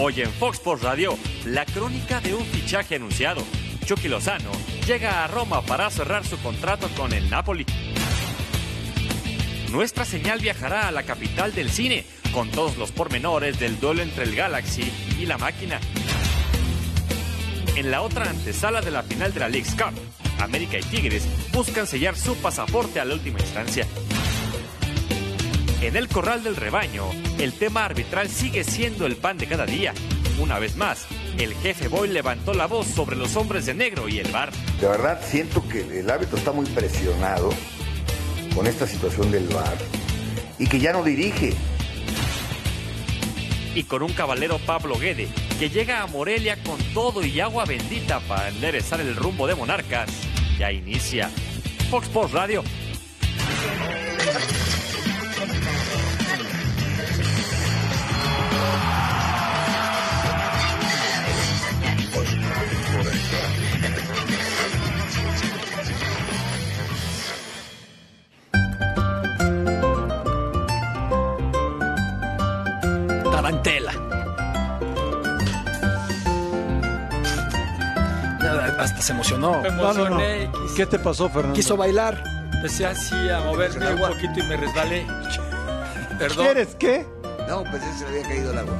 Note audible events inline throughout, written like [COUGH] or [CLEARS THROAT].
Hoy en Fox Sports Radio, la crónica de un fichaje anunciado. Chucky Lozano llega a Roma para cerrar su contrato con el Napoli. Nuestra señal viajará a la capital del cine con todos los pormenores del duelo entre el Galaxy y la máquina. En la otra antesala de la final de la League's Cup, América y Tigres buscan sellar su pasaporte a la última instancia. En el corral del rebaño, el tema arbitral sigue siendo el pan de cada día. Una vez más, el jefe Boy levantó la voz sobre los hombres de negro y el bar. De verdad siento que el árbitro está muy presionado con esta situación del bar y que ya no dirige. Y con un caballero Pablo Guede que llega a Morelia con todo y agua bendita para enderezar el rumbo de Monarcas. Ya inicia Fox Sports Radio. Hasta se emocionó. Me emocioné. quise- ¿Qué te pasó, Fernando? Quiso bailar. Empecé así a moverme un poquito y me resbalé. Perdón. ¿Quieres qué? No, pensé que se le había caído el agua.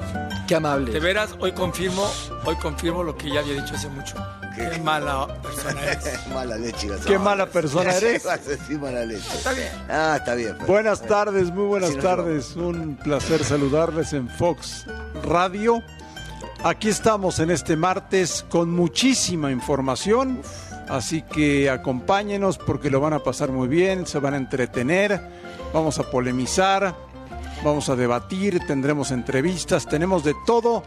Qué amable. De veras, hoy confirmo, hoy confirmo lo que ya había dicho hace mucho. Qué mala persona eres. mala leche. Qué mala persona eres. [LAUGHS] Decir [LAUGHS] mala leche. Está bien. Ah, está bien. Fer. Buenas tardes, muy buenas Sí, no, tardes. Un placer saludarles en Fox Radio. Aquí estamos en este martes con muchísima información, así que acompáñenos porque lo van a pasar muy bien, se van a entretener, vamos a polemizar, vamos a debatir, tendremos entrevistas, tenemos de todo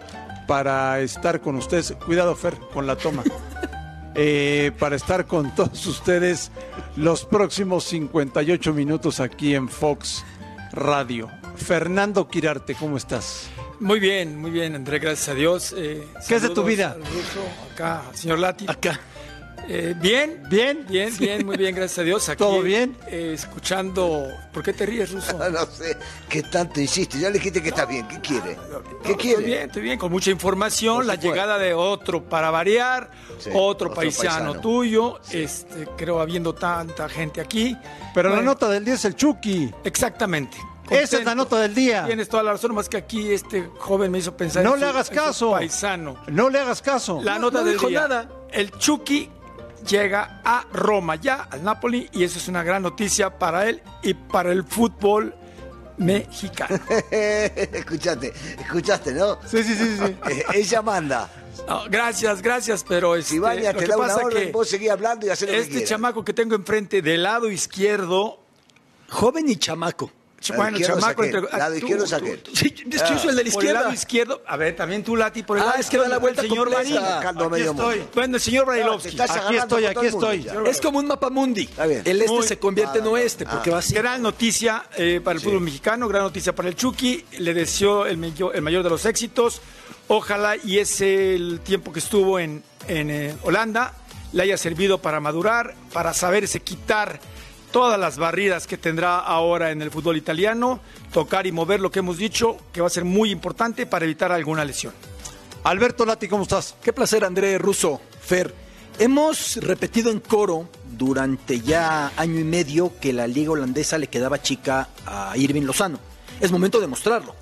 para estar con ustedes. Cuidado, Fer, con la toma. [LAUGHS] Eh, para estar con todos ustedes los próximos 58 minutos aquí en Fox Radio. Fernando Quirarte, ¿cómo estás? Muy bien, muy bien, André, gracias a Dios. Eh, ¿Qué es de tu vida? al ruso, acá, al señor Lati. Acá. Eh, bien, ¿Bien? bien, bien, muy bien, gracias a Dios. Aquí, ¿Todo bien? eh, escuchando. ¿Por qué te ríes, ruso? [LAUGHS] No sé qué tanto insiste. Ya le dijiste que está bien. ¿Qué quiere? ¿Qué Estoy quiere? bien, estoy bien, con mucha información, la llegada de otro para variar, Sí, otro, otro paisano, paisano. tuyo, este, creo habiendo tanta gente aquí. Pero la nota del día es el Chucky. Exactamente. Esa es la nota del día. Tienes toda la razón, más que aquí este joven me hizo pensar No en le su- hagas en su caso. paisano. No le hagas caso. La No, nota no del dijo día. nada. El Chucky llega a Roma, ya al Napoli, y eso es una gran noticia para él y para el fútbol mexicano. [LAUGHS] escuchaste, escuchaste, ¿no? Sí, sí, sí, sí. [LAUGHS] Eh, ella manda. No, gracias, gracias, pero este, Si Baña lo te que da una pasa orden, que vos seguís hablando y hacer que este chamaco que tengo enfrente del lado izquierdo, Joven y chamaco. Bueno, chamaco entre- lado ah, izquierdo es tú, aquel. tú, Sí, es que yo soy el de la Por el lado izquierda. izquierdo, a ver, también tú, Lati, por el Ah, lado es que da izquierdo, la vuelta el señor Aquí estoy. mundo. Bueno, el señor Brailovsky. Aquí estoy, aquí estoy. Es como un mapa mundi. Está bien. El este Muy- se convierte en oeste porque va así. Gran noticia eh, para el fútbol mexicano, gran noticia para el Chucky. Le deseo el, mayor- el mayor de los éxitos. Ojalá y ese el tiempo que estuvo en, en, eh, Holanda le haya servido para madurar, para saberse quitar todas las barridas que tendrá ahora en el fútbol italiano, tocar y mover lo que hemos dicho, que va a ser muy importante para evitar alguna lesión. Alberto Lati, ¿cómo estás? Qué placer, André Russo, Fer. Hemos repetido en coro durante ya año y medio que la liga holandesa le quedaba chica a Irving Lozano. Es momento de mostrarlo.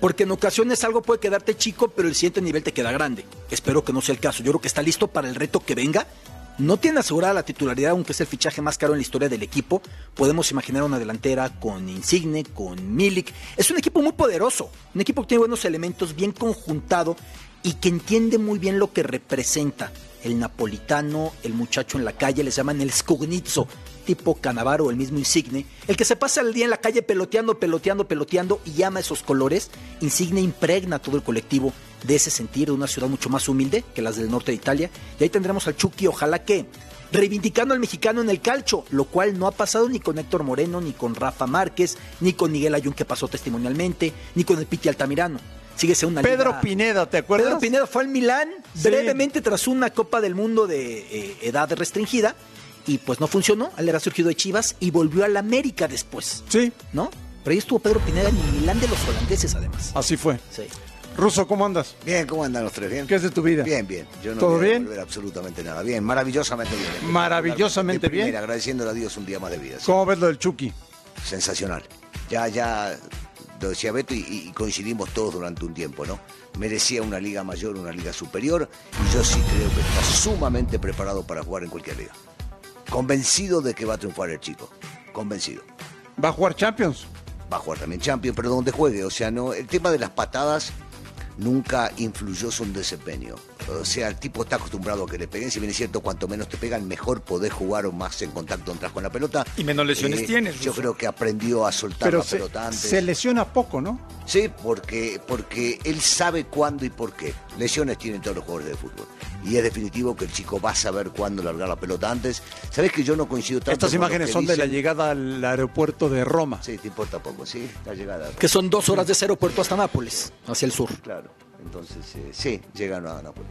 Porque en ocasiones algo puede quedarte chico, pero el siguiente nivel te queda grande. Espero que no sea el caso. Yo creo que está listo para el reto que venga. No tiene asegurada la titularidad, aunque es el fichaje más caro en la historia del equipo. Podemos imaginar una delantera con Insigne, con Milik. Es un equipo muy poderoso, un equipo que tiene buenos elementos, bien conjuntado y que entiende muy bien lo que representa el napolitano, el muchacho en la calle, les llaman el Scugnizzo, tipo Canavaro, el mismo Insigne, el que se pasa el día en la calle peloteando, peloteando, peloteando y ama esos colores. Insigne impregna a todo el colectivo de ese sentir de una ciudad mucho más humilde que las del norte de Italia. Y ahí tendremos al Chucky, ojalá que reivindicando al mexicano en el calcho, lo cual no ha pasado ni con Héctor Moreno, ni con Rafa Márquez, ni con Miguel Ayun que pasó testimonialmente, ni con el Piti Altamirano. Sigue siendo una Pedro liga- Pineda, ¿te acuerdas? Pedro Pineda fue al Milán Sí. brevemente tras una Copa del Mundo de eh, edad restringida y pues no funcionó. Él era surgido de Chivas y volvió al América después, Sí, ¿no? Pero ahí estuvo Pedro Pineda en el Milán de los holandeses además. así fue. Sí. Ruso, ¿cómo andas? Bien, ¿cómo andan los tres? ¿Bien? ¿Qué es de tu vida? Bien, bien. Yo no ¿Todo voy a bien? absolutamente nada. Bien, maravillosamente bien. Maravillosamente De primera, bien. Agradeciéndole a Dios un día más de vida. sí. ¿Cómo ves lo del Chucky? Sensacional. Ya, ya, lo decía Beto y, y coincidimos todos durante un tiempo, ¿no? Merecía una liga mayor, una liga superior y yo sí creo que está sumamente preparado para jugar en cualquier liga. Convencido de que va a triunfar el chico. Convencido. ¿Va a jugar Champions? va a jugar también Champions, pero donde juegue. O sea, no, el tema de las patadas nunca influyó su desempeño. O sea, el tipo está acostumbrado a que le peguen. Si bien es cierto, cuanto menos te pegan, mejor podés jugar o más en contacto entras con la pelota. Eh, Y menos lesiones tienes, Yo creo que aprendió a soltar Pero la se, pelota antes. se lesiona poco, ¿no? Sí, porque, porque él sabe cuándo y por qué. Lesiones tienen todos los jugadores de fútbol. Y es definitivo que el chico va a saber cuándo largar la pelota antes. ¿Sabés que yo no coincido tanto Estas imágenes son de la llegada al aeropuerto de Roma. Sí, te importa poco, sí, la llegada. Que son dos horas de ese aeropuerto hasta Nápoles, hacia el sur. Claro, entonces eh, sí, llegan a Nápoles.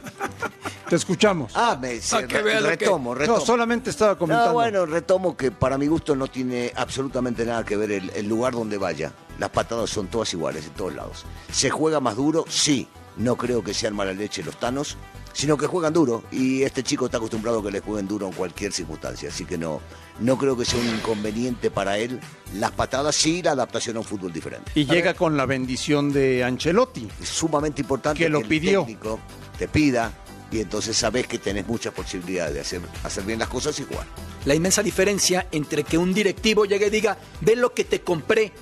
[LAUGHS] Te escuchamos. Ah, me sí, que re- que- retomo, retomo. no, solamente estaba comentando. No, bueno, retomo que para mi gusto no tiene absolutamente nada que ver el, el lugar donde vaya. Las patadas son todas iguales en todos lados. ¿Se juega más duro? Sí. No creo que sean mala leche los tanos, sino que juegan duro. Y este chico está acostumbrado a que le jueguen duro en cualquier circunstancia. Así que no, no creo que sea un inconveniente para él. Las patadas sí, la adaptación a un fútbol diferente. Y llega con la bendición de Ancelotti. Es sumamente importante Que lo el pidió. técnico te pida y entonces sabes que tenés muchas posibilidades de hacer, hacer bien las cosas y jugar. La inmensa diferencia entre que un directivo llegue y diga, ve lo que te compré.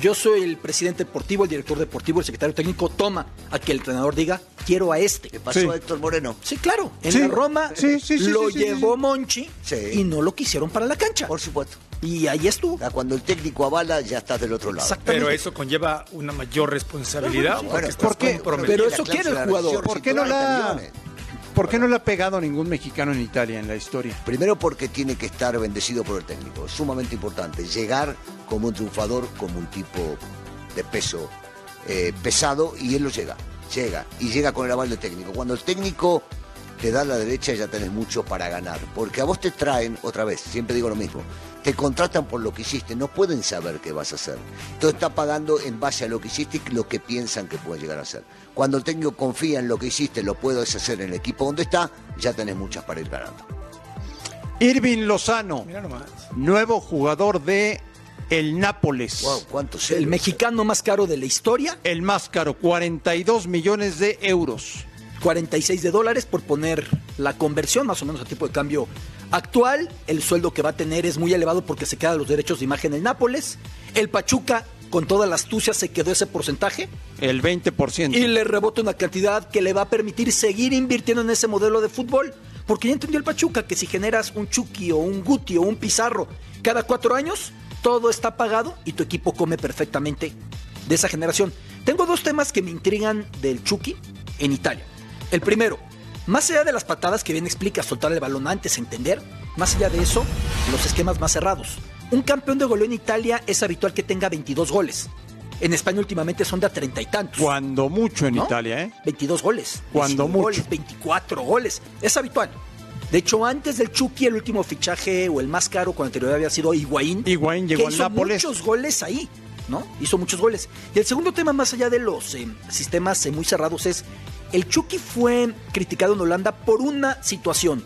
Yo soy el presidente deportivo, el director deportivo, el secretario técnico, toma a que el entrenador diga, quiero a este. ¿Qué pasó Sí. a Héctor Moreno? Sí, claro. En Sí. la Roma Sí, sí, sí, lo sí, sí, sí, llevó sí. Monchi Sí. y no lo quisieron para la cancha. Por supuesto. Y ahí estuvo. Cuando el técnico avala, ya estás del otro lado. Exactamente. Pero eso conlleva una mayor responsabilidad. Bueno, porque estás ¿por qué? comprometido. Pero eso quiere el jugador. ¿Por qué no 40 la- millones. ¿Por qué no le ha pegado ningún mexicano en Italia en la historia? Primero porque tiene que estar bendecido por el técnico. Sumamente importante. Llegar como un triunfador, como un tipo de peso eh, pesado, y él lo llega. Llega. Y llega con el aval del técnico. Cuando el técnico te da la derecha, ya tenés mucho para ganar. Porque a vos te traen, otra vez, siempre digo lo mismo, te contratan por lo que hiciste, no pueden saber qué vas a hacer. Entonces está pagando en base a lo que hiciste y lo que piensan que puede llegar a hacer. Cuando el técnico confía en lo que hiciste, lo puedes hacer en el equipo donde está, ya tenés muchas para ir ganando. Irving Lozano, nuevo jugador de el Nápoles. Wow, ¿cuántos El mexicano más caro de la historia, El más caro, 42 millones de euros. 46 de dólares por poner la conversión más o menos a tipo de cambio actual. El sueldo que va a tener es muy elevado porque se quedan los derechos de imagen en Nápoles. El Pachuca, con toda la astucia, se quedó ese porcentaje El 20%. y le rebota una cantidad que le va a permitir seguir invirtiendo en ese modelo de fútbol. Porque ya entendió el Pachuca que si generas un Chucky o un Guti o un Pizarro cada cuatro años, todo está pagado y tu equipo come perfectamente de esa generación. Tengo dos temas que me intrigan del Chucky en Italia. El primero, más allá de las patadas que bien explica soltar el balón antes, entender, más allá de eso, los esquemas más cerrados. Un campeón de goleo en Italia es habitual que tenga 22 goles. En España últimamente son de a treinta y tantos. Cuando mucho en ¿no? Italia, ¿eh? 22 goles. Cuando 19 mucho. goles, 24 goles. Es habitual. De hecho, antes del Chucky, el último fichaje o el más caro con anterioridad había sido Higuaín. Higuaín llegó que al hizo Nápoles. muchos goles ahí, ¿no? Hizo muchos goles. Y el segundo tema, más allá de los eh, sistemas eh, muy cerrados, es el Chucky fue criticado en Holanda por una situación.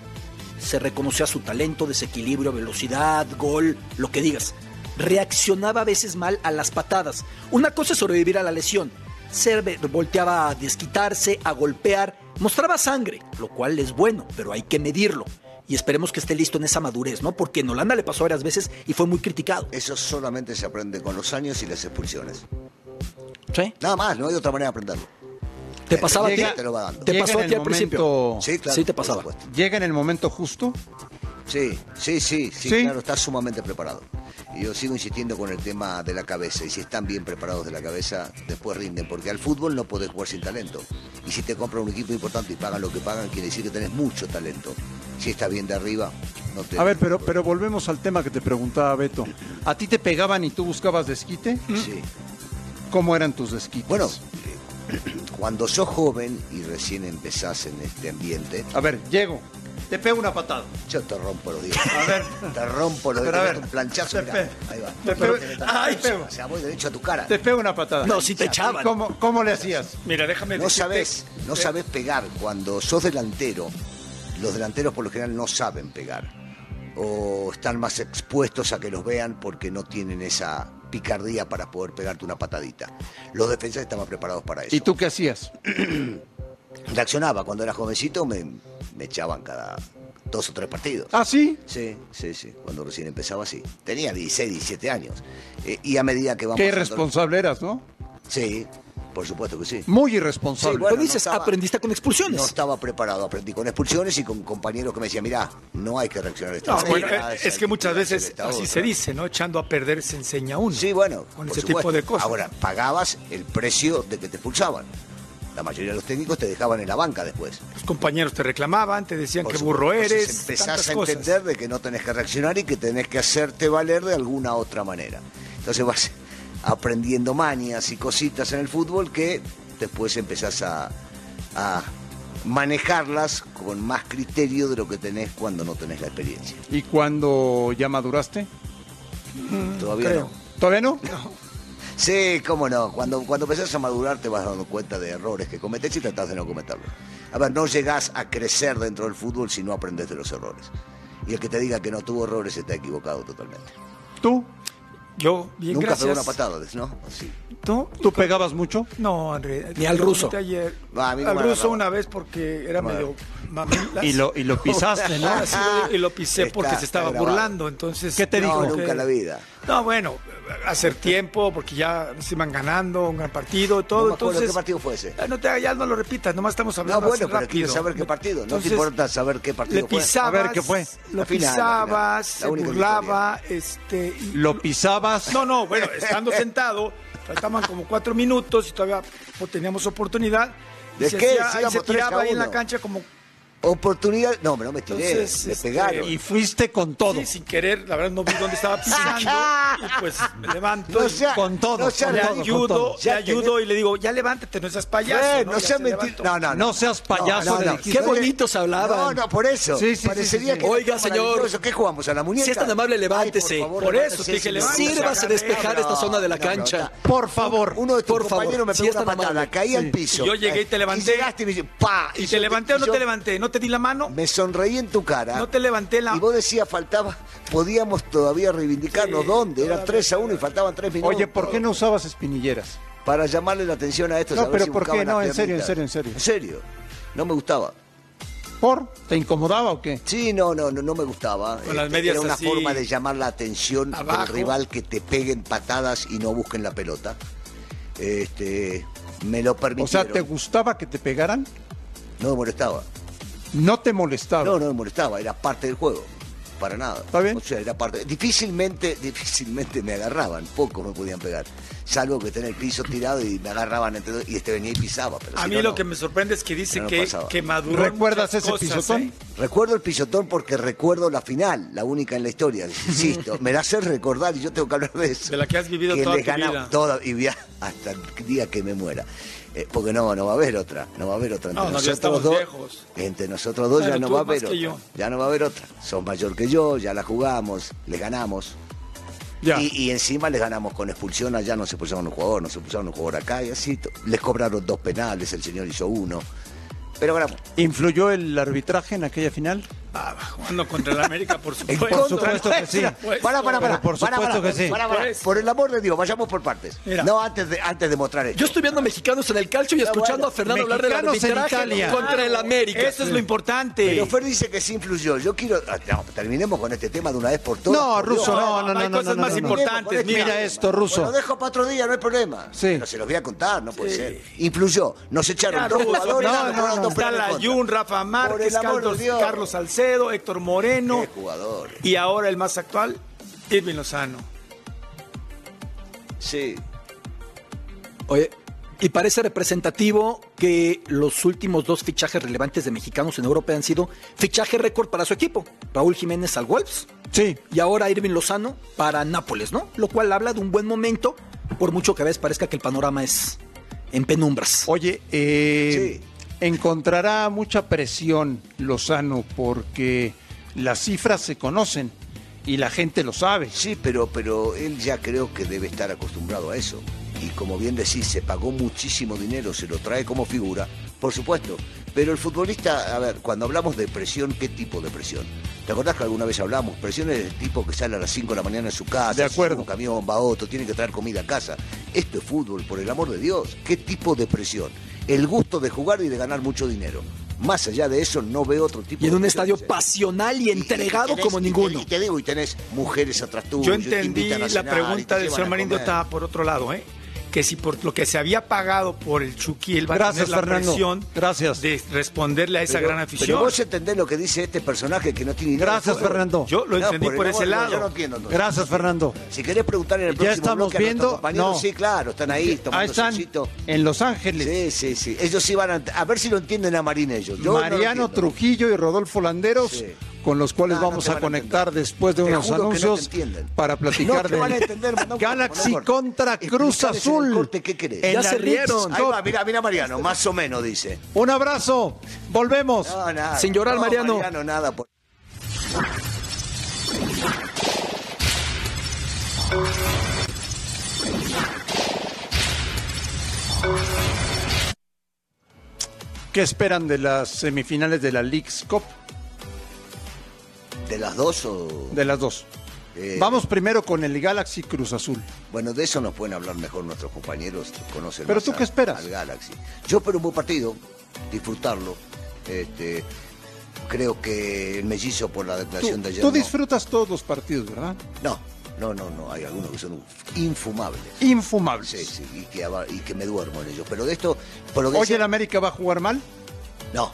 Se reconocía su talento, desequilibrio, velocidad, gol, lo que digas. Reaccionaba a veces mal a las patadas. Una cosa es sobrevivir a la lesión. Se volteaba a desquitarse, a golpear, mostraba sangre, lo cual es bueno, pero hay que medirlo. Y esperemos que esté listo en esa madurez, ¿no? Porque en Holanda le pasó varias veces y fue muy criticado. Eso solamente se aprende con los años y las expulsiones. ¿Sí? Nada más, no hay otra manera de aprenderlo. ¿Te pasaba Llega- a ti? te lo va dando. ¿Te pasó a ti al principio? momento- Sí, claro. Sí te pasaba. Llega en el momento justo. Sí, sí, sí, sí, ¿Sí? claro, está sumamente preparado. Y yo sigo insistiendo con el tema de la cabeza. Y si están bien preparados de la cabeza, después rinden. Porque al fútbol no podés jugar sin talento. Y si te compran un equipo importante y pagan lo que pagan, quiere decir que tenés mucho talento. Si estás bien de arriba, no te. A ver, pero, pero volvemos al tema que te preguntaba Beto. ¿A ti te pegaban y tú buscabas desquite? Sí. ¿Cómo eran tus desquites? Bueno, eh, cuando sos joven y recién empezás en este ambiente, A ver, llego. Te pego una patada. Yo te rompo los dientes. A ver. Te rompo los dientes. ver, Un planchazo. te mirá. pe- Ahí va. te pego- Ay, te pego. O sea, voy derecho a tu cara. Te pego una patada. No, si te echaban. ¿Cómo, cómo le hacías? Mira, déjame No decirte- sabes, no sabes pegar. Cuando sos delantero, los delanteros por lo general no saben pegar. O están más expuestos a que los vean porque no tienen esa picardía para poder pegarte una patadita. Los defensas estaban preparados para eso. ¿Y tú qué hacías? [CLEARS THROAT] Reaccionaba. Cuando era jovencito me, me echaban cada dos o tres partidos. ¿Ah, sí? Sí, sí, sí. Cuando recién empezaba, sí. Tenía 16, 17 años. Eh, y a medida que vamos... Qué irresponsable eras, ¿no? Sí, por supuesto que sí. Muy irresponsable. Sí, bueno, Pero dices, no estaba- aprendiste con expulsiones. No estaba preparado, aprendí con expulsiones y con compañeros que me decían, mira, no hay que reaccionar de esta No, bueno, es, es que muchas veces así otra". se dice, ¿no? Echando a perder se enseña uno. Sí, bueno, Con ese supuesto. tipo de cosas. Ahora, pagabas el precio de que te expulsaban. La mayoría de los técnicos te dejaban en la banca después. Los compañeros te reclamaban, te decían que burro eres. empezás a cosas. entender de que no tenés que reaccionar y que tenés que hacerte valer de alguna otra manera. Entonces vas aprendiendo manias y cositas en el fútbol que después empezás a, a manejarlas con más criterio de lo que tenés cuando no tenés la experiencia. ¿Y cuando ya maduraste? Todavía creo. no. ¿Todavía no? Sí, cómo no. Cuando, cuando empezás a madurar te vas dando cuenta de errores que cometés y tratás de no cometerlos. A ver, no llegás a crecer dentro del fútbol si no aprendes de los errores. Y el que te diga que no tuvo errores está equivocado totalmente. ¿Tú? Yo, bien, Nunca gracias. pegó una patada, ¿no? Sí. ¿Tú? ¿Tú pegabas mucho? No, André. Ni al ruso. Ayer. No al ruso una vez porque era medio mamilas. Y lo, y lo pisaste, ¿no? [LAUGHS] Sí, y lo pisé Está- porque se estaba grabado. burlando, entonces... ¿Qué te no, dijo? nunca en la vida. No, bueno, hacer tiempo porque ya se iban ganando un gran partido y todo, no entonces... qué partido fue ese. Ah, No te, ya no lo repitas, nomás estamos No, hablando bueno, así pero rápido. quiero saber qué partido. No Entonces, te importa saber qué partido Le fue. pisabas, A ver, ¿qué fue? lo La final, la pisabas, final. La se burlaba, este... y- ¿Lo pisabas? No, no, bueno, estando [LAUGHS] sentado, faltaban como cuatro minutos y todavía pues, teníamos oportunidad. y ¿De se qué? hacía- se tiraba ahí en la cancha como Oportunidad. No, no me tiré. Entonces, me este, pegaron. Y fuiste con todo. sí, sin querer, la verdad no vi dónde estaba pisando [LAUGHS] y pues me levanto No y sea- con todo, no sea le todo, ayudo, todo. le Ya ayudo y le digo, ya levántate, no seas payaso. Eh, ¿no? no seas se. No, no, No seas payaso. Qué bonitos hablaban. No, no, por eso. Sí, sí, Parecería sí, sí. que Oiga, señor. ¿Qué jugamos? ¿A la muñeca? Si es tan amable, levántese. Ay, por, favor, Por levántese, eso te dije, levántese. Sírvase despejar esta zona de la cancha. Por favor. Uno de tus compañeros me si pegó es una tan patada, caí al piso. Yo llegué y te levanté. Y llegaste y me dice, ¡pa! ¿Y yo te levanté o no te levanté? ¿No te di la mano? Me sonreí en tu cara. No te levanté la... Y vos decías, faltaba, podíamos todavía reivindicarnos Sí, dónde. Era todavía. 3 a 1 y faltaban 3 minutos. Oye, ¿por qué no usabas espinilleras? Para llamarle la atención a estos. No, a pero si ¿por qué? buscaban No, en serio, en serio, en serio. En serio. No me gustaba. ¿Por? ¿Te incomodaba o qué? Sí, no, no, no, no me gustaba. Con las Este, medias Era una así, forma de llamar la atención abajo. del rival que te peguen patadas y no busquen la pelota. Este, me lo O permitieron. sea, ¿te gustaba que te pegaran? No me molestaba. No te molestaba. No, no me molestaba, era parte del juego. Para nada. ¿Está bien? O sea, era parte. Difícilmente, [LAUGHS] difícilmente me agarraban, pocos me podían pegar. Salvo que esté en el piso tirado y me agarraban entre dos, y este venía y pisaba. Pero A si mí no, lo no. que me sorprende es que dice No, que, que maduró. ¿Recuerdas ese cosas, pisotón? ¿eh? Recuerdo el pisotón porque recuerdo la final, la única en la historia, [LAUGHS] insisto. me la hace recordar y yo tengo que hablar de eso. De la que has vivido que toda tu vida. toda y hasta el día que me muera. Eh, porque no, no va a haber otra, no va a haber otra. Entre No, nosotros dos, viejos. entre nosotros dos Bueno, ya no va a haber otra. yo. Ya no va a haber otra. Son mayor que yo, ya la jugamos, le ganamos. Ya. Y, y encima les ganamos con expulsión allá, nos expulsaron un jugador, nos expulsaron un jugador acá y así. Les cobraron dos penales, el señor hizo uno. Pero ganamos. ¿Influyó el arbitraje en aquella final? Ah, jugando contra el América, por [LAUGHS] En supuesto. Por supuesto que sí. Para, para, para. Por supuesto que sí. Pues. Por el amor de Dios, vayamos por partes. Mira. No antes de, antes de mostrar esto. Yo estoy viendo mexicanos en el calcio y Ah, escuchando bueno. a Fernando hablar del arbitraje Italia. contra el América. Eso es lo importante. Pero Fer dice que sí influyó. Yo quiero. ah, no, terminemos con este tema de una vez por todas. No, por. Ruso, no, no, no. hay no, cosas no, más no, no. importantes. Mira Mira, esto, Ruso. Lo dejo para otro día, no hay problema. Sí. Pero se los voy a contar, no puede ser. Influyó. Nos echaron dos jugadores. mira, nos dos Está penales en la contra. Jun, Rafa Márquez, Carlos, Salcedo, Héctor Moreno. Qué jugador. Y ahora el más actual, Irving Lozano. Sí. Oye, y parece representativo que los últimos dos fichajes relevantes de mexicanos en Europa han sido fichaje récord para su equipo. Raúl Jiménez al Wolves Sí. y ahora Irving Lozano para Nápoles, ¿no? Lo cual habla de un buen momento, por mucho que a veces parezca que el panorama es en penumbras. Oye, eh, encontrará mucha presión Lozano porque las cifras se conocen y la gente lo sabe. Sí, pero, pero él ya creo que debe estar acostumbrado a eso. Y como bien decís, se pagó muchísimo dinero, se lo trae como figura, por supuesto. Pero el futbolista, a ver, cuando hablamos de presión, ¿qué tipo de presión? ¿Te acordás que alguna vez hablamos? Presión es el tipo que sale a las 5 de la mañana en su casa, De acuerdo. un camión, va a otro, tiene que traer comida a casa. Esto es fútbol, por el amor de Dios. ¿Qué tipo de presión? El gusto de jugar y de ganar mucho dinero. Más allá de eso, no veo otro tipo Y en de un estadio pasional y entregado tenés- como y te- ninguno. Y te, digo, y tenés mujeres atrás tuyo. Yo y te entendí la pregunta del señor Marindo estaba por otro lado, ¿eh? Que si por lo que se había pagado por el Chucky, él va a Gracias, tener la Fernando. presión Gracias. de responderle a esa Pero- gran Pero afición. vos entendés lo que dice este personaje que no tiene de Gracias. Fernando. Yo lo No, entendí por, ese lado. Yo no entiendo. entonces. Gracias, Fernando. Si querés preguntar en el Ya próximo estamos bloque a viendo- compañeros, no. sí, claro, están ahí tomando Ahí están, en Los Ángeles. Sí, sí, sí. Ellos sí van a, a ver si lo entienden a Marín ellos. Yo Mariano. Trujillo y Rodolfo Landeros, Sí. Con los cuales No, no vamos a conectar después de Te unos no anuncios para platicar a corte, Galaxy contra Cruz Azul. corte qué querés. en Ya la se rieron. Ahí va, mira, mira Mariano, más o menos dice. Un abrazo, volvemos. No, nada. Sin llorar, No, Mariano. Mariano, nada. por- ¿Qué esperan de las semifinales de la Leagues Cup? ¿De las dos o...? De las dos. Eh, Vamos primero con el Galaxy Cruz Azul. Bueno, de eso nos pueden hablar mejor nuestros compañeros, conocen Pero más tú a- qué esperas? al Galaxy. Yo espero un buen partido, disfrutarlo. Este, creo que el mellizo por la Tú, declaración de ayer. tú no. disfrutas todos los partidos, ¿verdad? No, no, no, no. Hay algunos que son infumables. Infumables. Sí, sí, y que, y que me duermo en ellos. Pero de esto, por lo que Oye, decía- ¿el América va a jugar mal? no,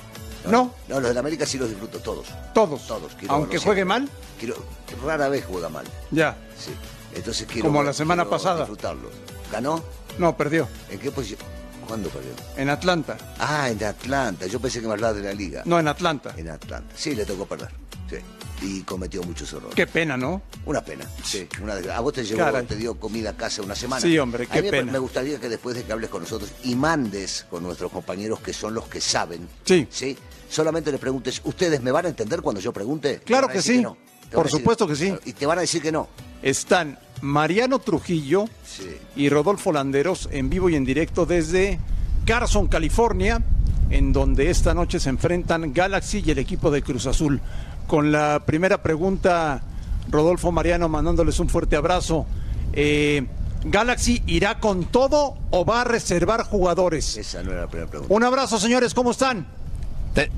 No. No, los de América sí los disfruto todos. Todos. Todos. quiero Aunque juegue siempre. mal, Quiero, rara vez juega mal. ya. Sí. Entonces quiero. Como la semana quiero pasada. Disfrutarlo. ¿Ganó? No, perdió. ¿En qué posición? ¿Cuándo perdió? En Atlanta. Ah, en Atlanta. Yo pensé que me hablaba de la liga. No, en Atlanta. En Atlanta. Sí, le tocó perder. Sí. Y cometió muchos errores. Qué pena, ¿no? Una pena. Sí. Una a vos te llevó, Caray. te dio comida a casa una semana. Sí, hombre, A qué mí me- pena. Me gustaría que después de que hables con nosotros y mandes con nuestros compañeros que son los que saben. Sí. Sí. Solamente le preguntes, ¿ustedes me van a entender cuando yo pregunte? Te Claro a que sí. no. Por a decir- supuesto que sí. Y te van a decir que no. Están Mariano Trujillo Sí. y Rodolfo Landeros en vivo y en directo desde Carson, California, en donde esta noche se enfrentan Galaxy y el equipo de Cruz Azul. Con la primera pregunta, Rodolfo Mariano mandándoles un fuerte abrazo. Eh, ¿Galaxy irá con todo o va a reservar jugadores? Esa no era la primera pregunta. Un abrazo, señores, ¿cómo están? Te-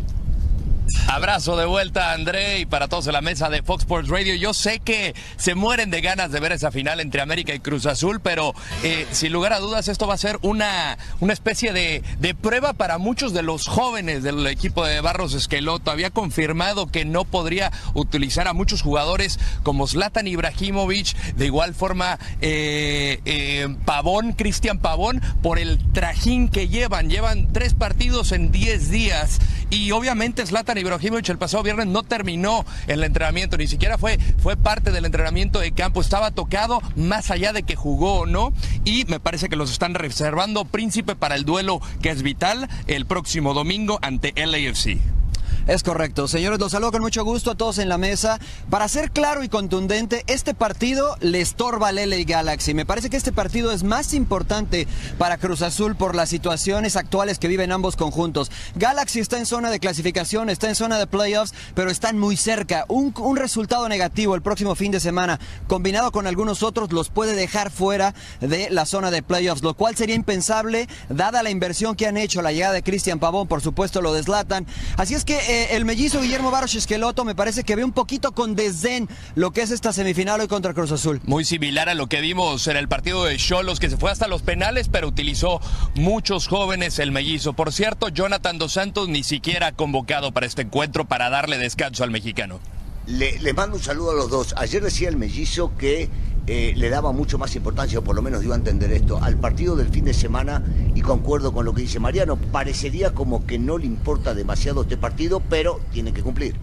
Abrazo de vuelta, André, y para todos en la mesa de Fox Sports Radio. Yo sé que se mueren de ganas de ver esa final entre América y Cruz Azul, pero eh, sin lugar a dudas esto va a ser una, una especie de, de prueba para muchos de los jóvenes del equipo de Barros Esqueloto. Había confirmado que no podría utilizar a muchos jugadores como Zlatan Ibrahimovic, de igual forma eh, eh, Pavón, Cristian Pavón, por el trajín que llevan. Llevan tres partidos en diez días y obviamente Zlatan Ibrahimovic el pasado viernes no terminó el entrenamiento, ni siquiera fue, fue parte del entrenamiento de campo, estaba tocado más allá de que jugó o no y me parece que los están reservando príncipe para el duelo que es vital el próximo domingo ante LAFC. Es correcto. Señores, los saludo con mucho gusto a todos en la mesa. Para ser claro y contundente, este partido le estorba al LA Galaxy. Me parece que este partido es más importante para Cruz Azul por las situaciones actuales que viven ambos conjuntos. Galaxy está en zona de clasificación, está en zona de playoffs, pero están muy cerca. Un, un resultado negativo el próximo fin de semana, combinado con algunos otros, los puede dejar fuera de la zona de playoffs, lo cual sería impensable dada la inversión que han hecho, la llegada de Cristian Pavón, por supuesto lo deslatan. Así es que eh, el mellizo Guillermo Barros Esqueloto me parece que ve un poquito con desdén lo que es esta semifinal hoy contra Cruz Azul. Muy similar a lo que vimos en el partido de Cholos, que se fue hasta los penales, pero utilizó muchos jóvenes el mellizo. Por cierto, Jonathan Dos Santos ni siquiera ha convocado para este encuentro para darle descanso al mexicano. Le, mando un saludo a los dos. Ayer decía el mellizo que eh, le daba mucho más importancia, o por lo menos dio a entender esto, al partido del fin de semana y concuerdo con lo que dice Mariano. Parecería como que no le importa demasiado este partido, pero tiene que cumplir.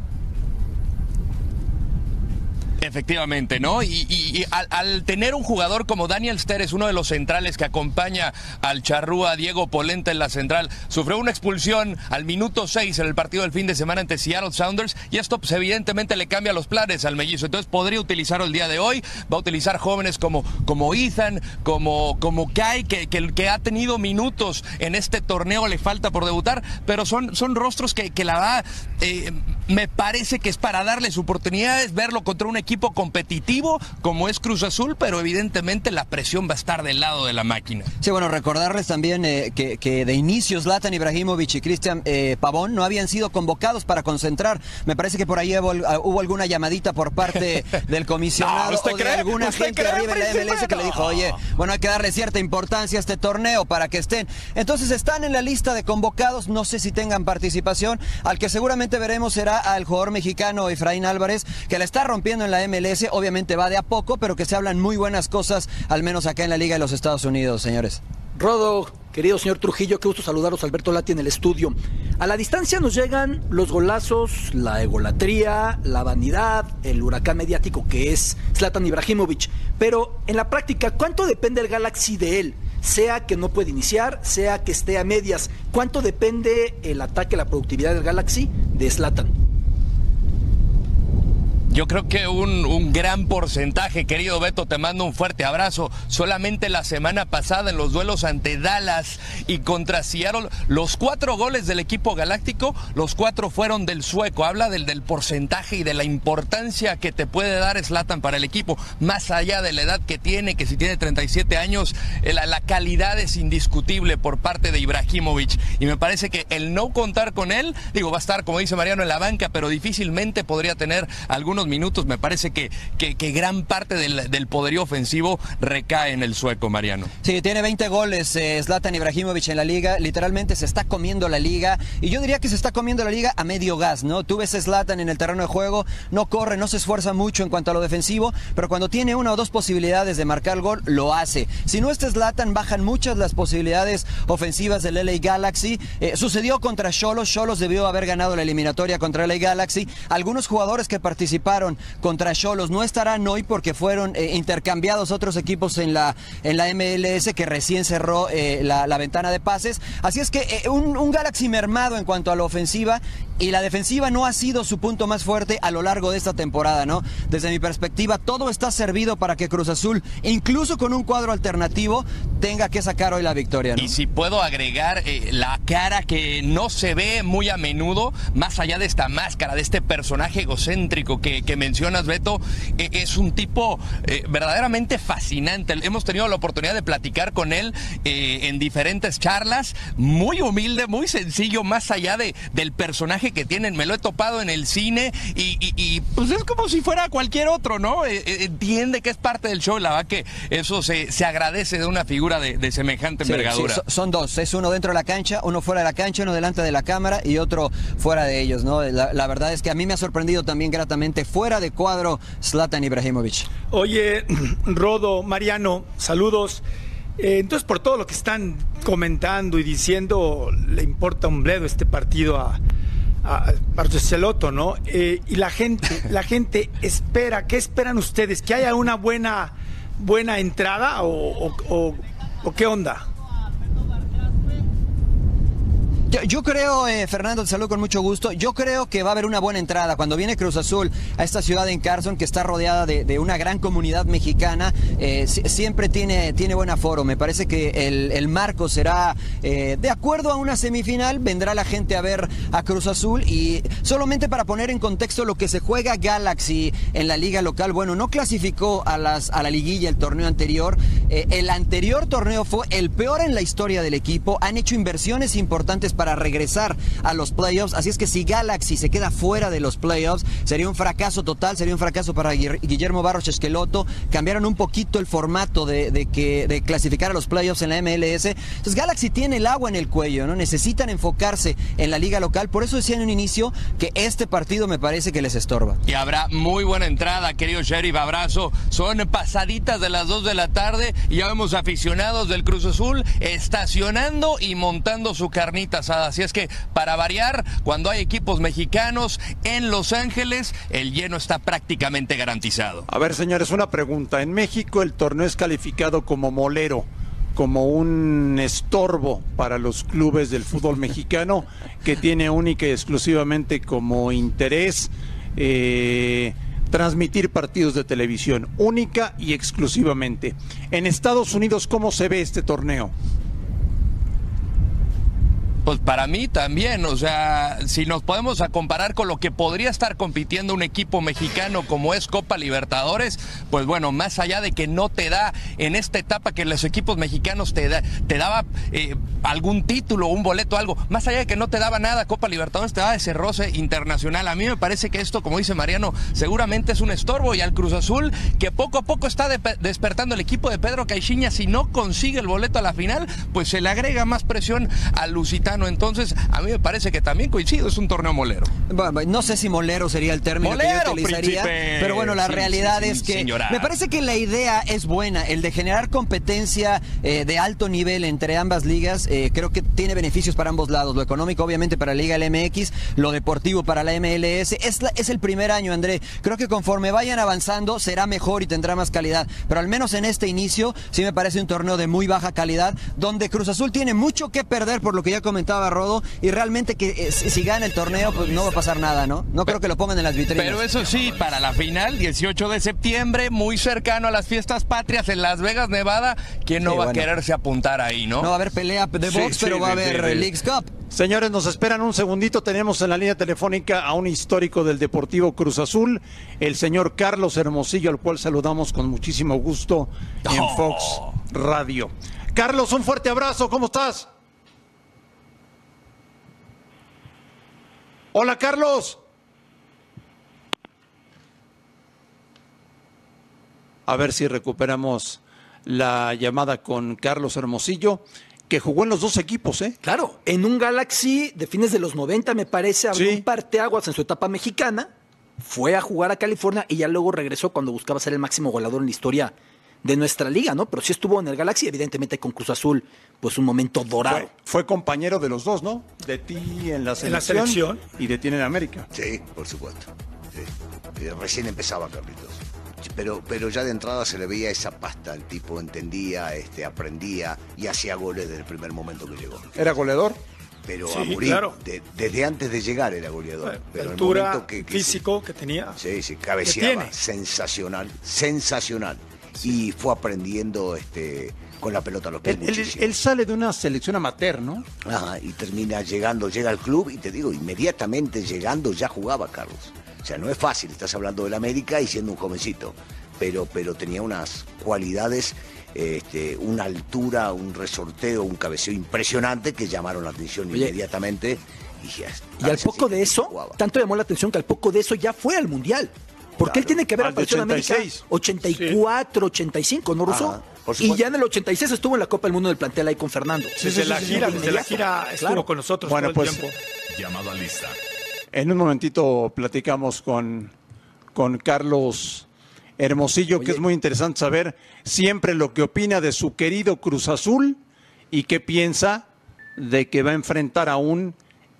Efectivamente, ¿no? Y, al, tener un jugador como Daniel Steres, uno de los centrales que acompaña al charrúa Diego Polenta en la central, sufrió una expulsión al minuto 6 en el partido del fin de semana ante Seattle Sounders y esto pues, evidentemente le cambia los planes al mellizo. Entonces podría utilizarlo el día de hoy, va a utilizar jóvenes como, como Ethan, como, como Kai, que, que, ha tenido minutos en este torneo, le falta por debutar, pero son, son rostros que, que la va, eh, me parece que es para darles oportunidades, verlo contra un equipo competitivo como es Cruz Azul, pero evidentemente la presión va a estar del lado de la máquina. Sí, bueno, recordarles también eh, que, de inicio Zlatan Ibrahimovic y Cristian eh, Pavón no habían sido convocados para concentrar. Me parece que por ahí hubo, alguna llamadita por parte [LAUGHS] del comisionado o de alguna gente arriba en la MLS que le dijo, oye, bueno, hay que darle cierta importancia a este torneo para que estén. Entonces están en la lista de convocados, no sé si tengan participación. Al que seguramente veremos será al jugador mexicano Efraín Álvarez, que la está rompiendo en la MLS. Obviamente va de a poco, pero que se hablan muy buenas cosas, al menos acá en la Liga de los Estados Unidos, señores. Rodo, querido señor Trujillo, qué gusto saludaros, Alberto Lati en el estudio. A la distancia nos llegan los golazos, la egolatría, la vanidad, el huracán mediático que es Zlatan Ibrahimovic. Pero en la práctica, ¿cuánto depende el Galaxy de él? Sea que no puede iniciar, sea que esté a medias. ¿Cuánto depende el ataque la productividad del Galaxy de Zlatan? Yo creo que un, gran porcentaje, querido Beto, te mando un fuerte abrazo. Solamente la semana pasada en los duelos ante Dallas y contra Seattle, los cuatro goles del equipo galáctico, los cuatro fueron del sueco. Habla del, del porcentaje y de la importancia que te puede dar Slatan para el equipo, más allá de la edad que tiene, que si tiene 37 años, eh, la, la calidad es indiscutible por parte de Ibrahimovic. Y me parece que el no contar con él, digo, va a estar, como dice Mariano, en la banca, pero difícilmente podría tener algunos minutos, me parece que, que, gran parte del, poderío ofensivo recae en el sueco, Mariano. Sí, tiene 20 goles eh, Zlatan Ibrahimovic en la liga, literalmente se está comiendo la liga, y yo diría que se está comiendo la liga a medio gas, ¿no? Tú ves Zlatan en el terreno de juego, no corre, no se esfuerza mucho en cuanto a lo defensivo, pero cuando tiene una o dos posibilidades de marcar el gol, lo hace. Si no está Zlatan, bajan muchas las posibilidades ofensivas del LA Galaxy. Eh, sucedió contra Cholos, Cholos debió haber ganado la eliminatoria contra LA Galaxy. Algunos jugadores que participaron contra Cholos no estarán hoy porque fueron eh, intercambiados otros equipos en la, en la MLS que recién cerró eh, la, ventana de pases. Así es que eh, un Galaxy mermado en cuanto a la ofensiva y la defensiva no ha sido su punto más fuerte a lo largo de esta temporada, ¿no? Desde mi perspectiva, todo está servido para que Cruz Azul, incluso con un cuadro alternativo, tenga que sacar hoy la victoria. Y si puedo agregar la cara que no se ve muy a menudo, más allá de esta máscara, de este personaje egocéntrico que, que, mencionas, Beto, e, es un tipo eh, verdaderamente fascinante. Hemos tenido la oportunidad de platicar con él eh, en diferentes charlas, muy humilde, muy sencillo, más allá de, del personaje que tienen. Me lo he topado en el cine y, pues es como si fuera cualquier otro, ¿no? Eh, entiende que es parte del show, la verdad que eso se, se agradece de una figura de, semejante envergadura. son dos, es uno dentro de la cancha, uno fuera de la cancha, uno delante de la cámara y otro fuera de ellos, ¿no? la verdad es que a mí me ha sorprendido también gratamente fuera de cuadro Zlatan Ibrahimovic. Oye, [CLEARS THROAT] Rodo, Mariano, saludos. Eh, entonces, por todo lo que están comentando y diciendo, le importa un bledo este partido a, a Barceloto, ¿no? Eh, y la gente, [LAUGHS] la gente espera, ¿qué esperan ustedes? ¿Que haya una buena, buena entrada o, o qué onda? Yo, creo, eh, Fernando, te saludo con mucho gusto. Yo creo que va a haber una buena entrada. Cuando viene Cruz Azul a esta ciudad en Carson, que está rodeada de, una gran comunidad mexicana, eh, siempre tiene, tiene buen aforo. Me parece que el, marco será eh, de acuerdo a una semifinal. Vendrá la gente a ver a Cruz Azul. Y solamente para poner en contexto lo que se juega Galaxy en la liga local, bueno, no clasificó a, las, a la liguilla el torneo anterior. el anterior torneo fue el peor en la historia del equipo. Han hecho inversiones importantes para regresar a los playoffs. Así es que si Galaxy se queda fuera de los playoffs, sería un fracaso total, sería un fracaso para Guillermo Barros Esqueloto. Cambiaron un poquito el formato de, que, de clasificar a los playoffs en la MLS. Entonces Galaxy tiene el agua en el cuello, ¿no? Necesitan enfocarse en la liga local. Por eso decía en un inicio que este partido me parece que les estorba. Y habrá muy buena entrada, querido Sheriff. Abrazo. Son pasaditas de las 2 de la tarde y ya vemos aficionados del Cruz Azul estacionando y montando su carnita pasada. Así es que, para variar, cuando hay equipos mexicanos en Los Ángeles, el lleno está prácticamente garantizado. A ver, señores, una pregunta. En México el torneo es calificado como molero como un estorbo para los clubes del fútbol [LAUGHS] mexicano que tiene única y exclusivamente como interés eh, transmitir partidos de televisión, única y exclusivamente. En Estados Unidos, ¿cómo se ve este torneo? Pues para mí también, o sea, si nos podemos a comparar con lo que podría estar compitiendo un equipo mexicano como es Copa Libertadores, pues bueno, más allá de que no te da en esta etapa que los equipos mexicanos te, da, te daba eh, algún título, un boleto, algo, más allá de que no te daba nada Copa Libertadores, te daba ese roce internacional. A mí me parece que esto, como dice Mariano, seguramente es un estorbo y al Cruz Azul, que poco a poco está despertando el equipo de Pedro Caixinha, si no consigue el boleto a la final, pues se le agrega más presión al Lusitano entonces, a mí me parece que también coincido, es un torneo molero. no sé si molero sería el término que yo utilizaría, pero bueno, la realidad es que me parece que la idea es buena, el de generar competencia eh, de alto nivel entre ambas ligas, eh, creo que tiene beneficios para ambos lados, lo económico obviamente para la Liga LMX, lo deportivo para la MLS, es, es el primer año, André, creo que conforme vayan avanzando será mejor y tendrá más calidad, pero al menos en este inicio sí me parece un torneo de muy baja calidad, donde Cruz Azul tiene mucho que perder por lo que ya comentaba Rodo, y realmente que eh, si gana el torneo, pues no va a pasar nada, ¿no? No creo que lo pongan en las vitrinas. Pero eso sí, para la final, 18 de septiembre, muy cercano a las fiestas patrias en Las Vegas, Nevada, ¿quién no va a quererse apuntar ahí, no? No a haber pelea de box, pero va a haber Leagues Cup. Señores, nos esperan un segundito. Tenemos en la línea telefónica a un histórico del Deportivo Cruz Azul, el señor Carlos Hermosillo, al cual saludamos con muchísimo gusto en oh. Fox Radio. Carlos, un fuerte abrazo. ¿Cómo estás? Hola, Carlos. A ver si recuperamos la llamada con Carlos Hermosillo, que jugó en los dos equipos, ¿eh? Claro, en un Galaxy de fines de los 90, me parece, abrió un parteaguas en su etapa mexicana, fue a jugar a California y ya luego regresó cuando buscaba ser el máximo goleador en la historia de nuestra liga, ¿no? Pero sí estuvo en el Galaxy, evidentemente con Cruz Azul, pues un momento dorado. Fue, compañero de los dos, ¿no? De ti en la selección, y de ti en América. Sí, por supuesto. Eh, recién empezaba Carlitos. Pero, pero ya de entrada se le veía esa pasta, el tipo entendía, este, aprendía y hacía goles desde el primer momento que llegó. ¿Era goleador? pero a morir. desde antes de llegar era goleador. pero altura, que, físico que tenía. Sí, sí, cabeceaba. Sensacional, sensacional y fue aprendiendo este con la pelota a los pies. Él, sale de una selección amateur, ¿no? Ajá, y termina llegando, llega al club y te digo, inmediatamente llegando ya jugaba Carlos. O sea, no es fácil, estás hablando del América y siendo un jovencito, pero, pero tenía unas cualidades, este, una altura, un resorteo, un cabeceo impresionante que llamaron la atención inmediatamente. Y, y al poco de eso, tanto llamó la atención que al poco de eso ya fue al Mundial. Porque él tiene que haber aparecido en América 84, 85, ¿no, Russo? y ya en el 86 estuvo en la Copa del Mundo del plantel ahí con Fernando. Desde la gira, desde la gira estuvo con nosotros bueno, todo el pues, tiempo. Llamada lista. En un momentito platicamos con, con Carlos Hermosillo, que es muy interesante saber siempre lo que opina de su querido Cruz Azul y qué piensa de que va a enfrentar a un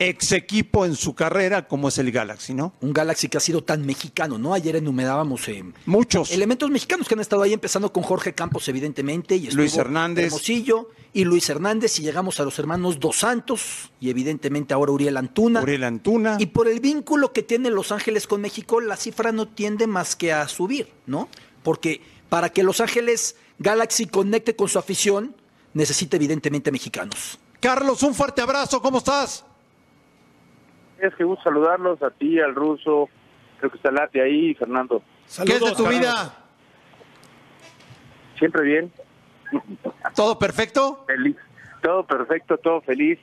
ex equipo en su carrera como es el Galaxy, ¿no? Un Galaxy que ha sido tan mexicano, ¿no? Ayer enumerábamos eh, muchos elementos mexicanos que han estado ahí, empezando con Jorge Campos, evidentemente, y Luis Hernández, Hermosillo y Luis Hernández, y llegamos a los hermanos Dos Santos y evidentemente ahora Uriel Antuna. Uriel Antuna. Y por el vínculo que tiene Los Ángeles con México, la cifra no tiende más que a subir, ¿no? Porque para que Los Ángeles Galaxy conecte con su afición, necesita evidentemente mexicanos. Carlos, un fuerte abrazo, ¿cómo estás? Es que gusto saludarlos a ti, al ruso, creo que está Late ahí, Fernando. ¿Qué es de tu vida? Siempre bien. ¿Todo perfecto? Feliz. Todo perfecto, todo feliz.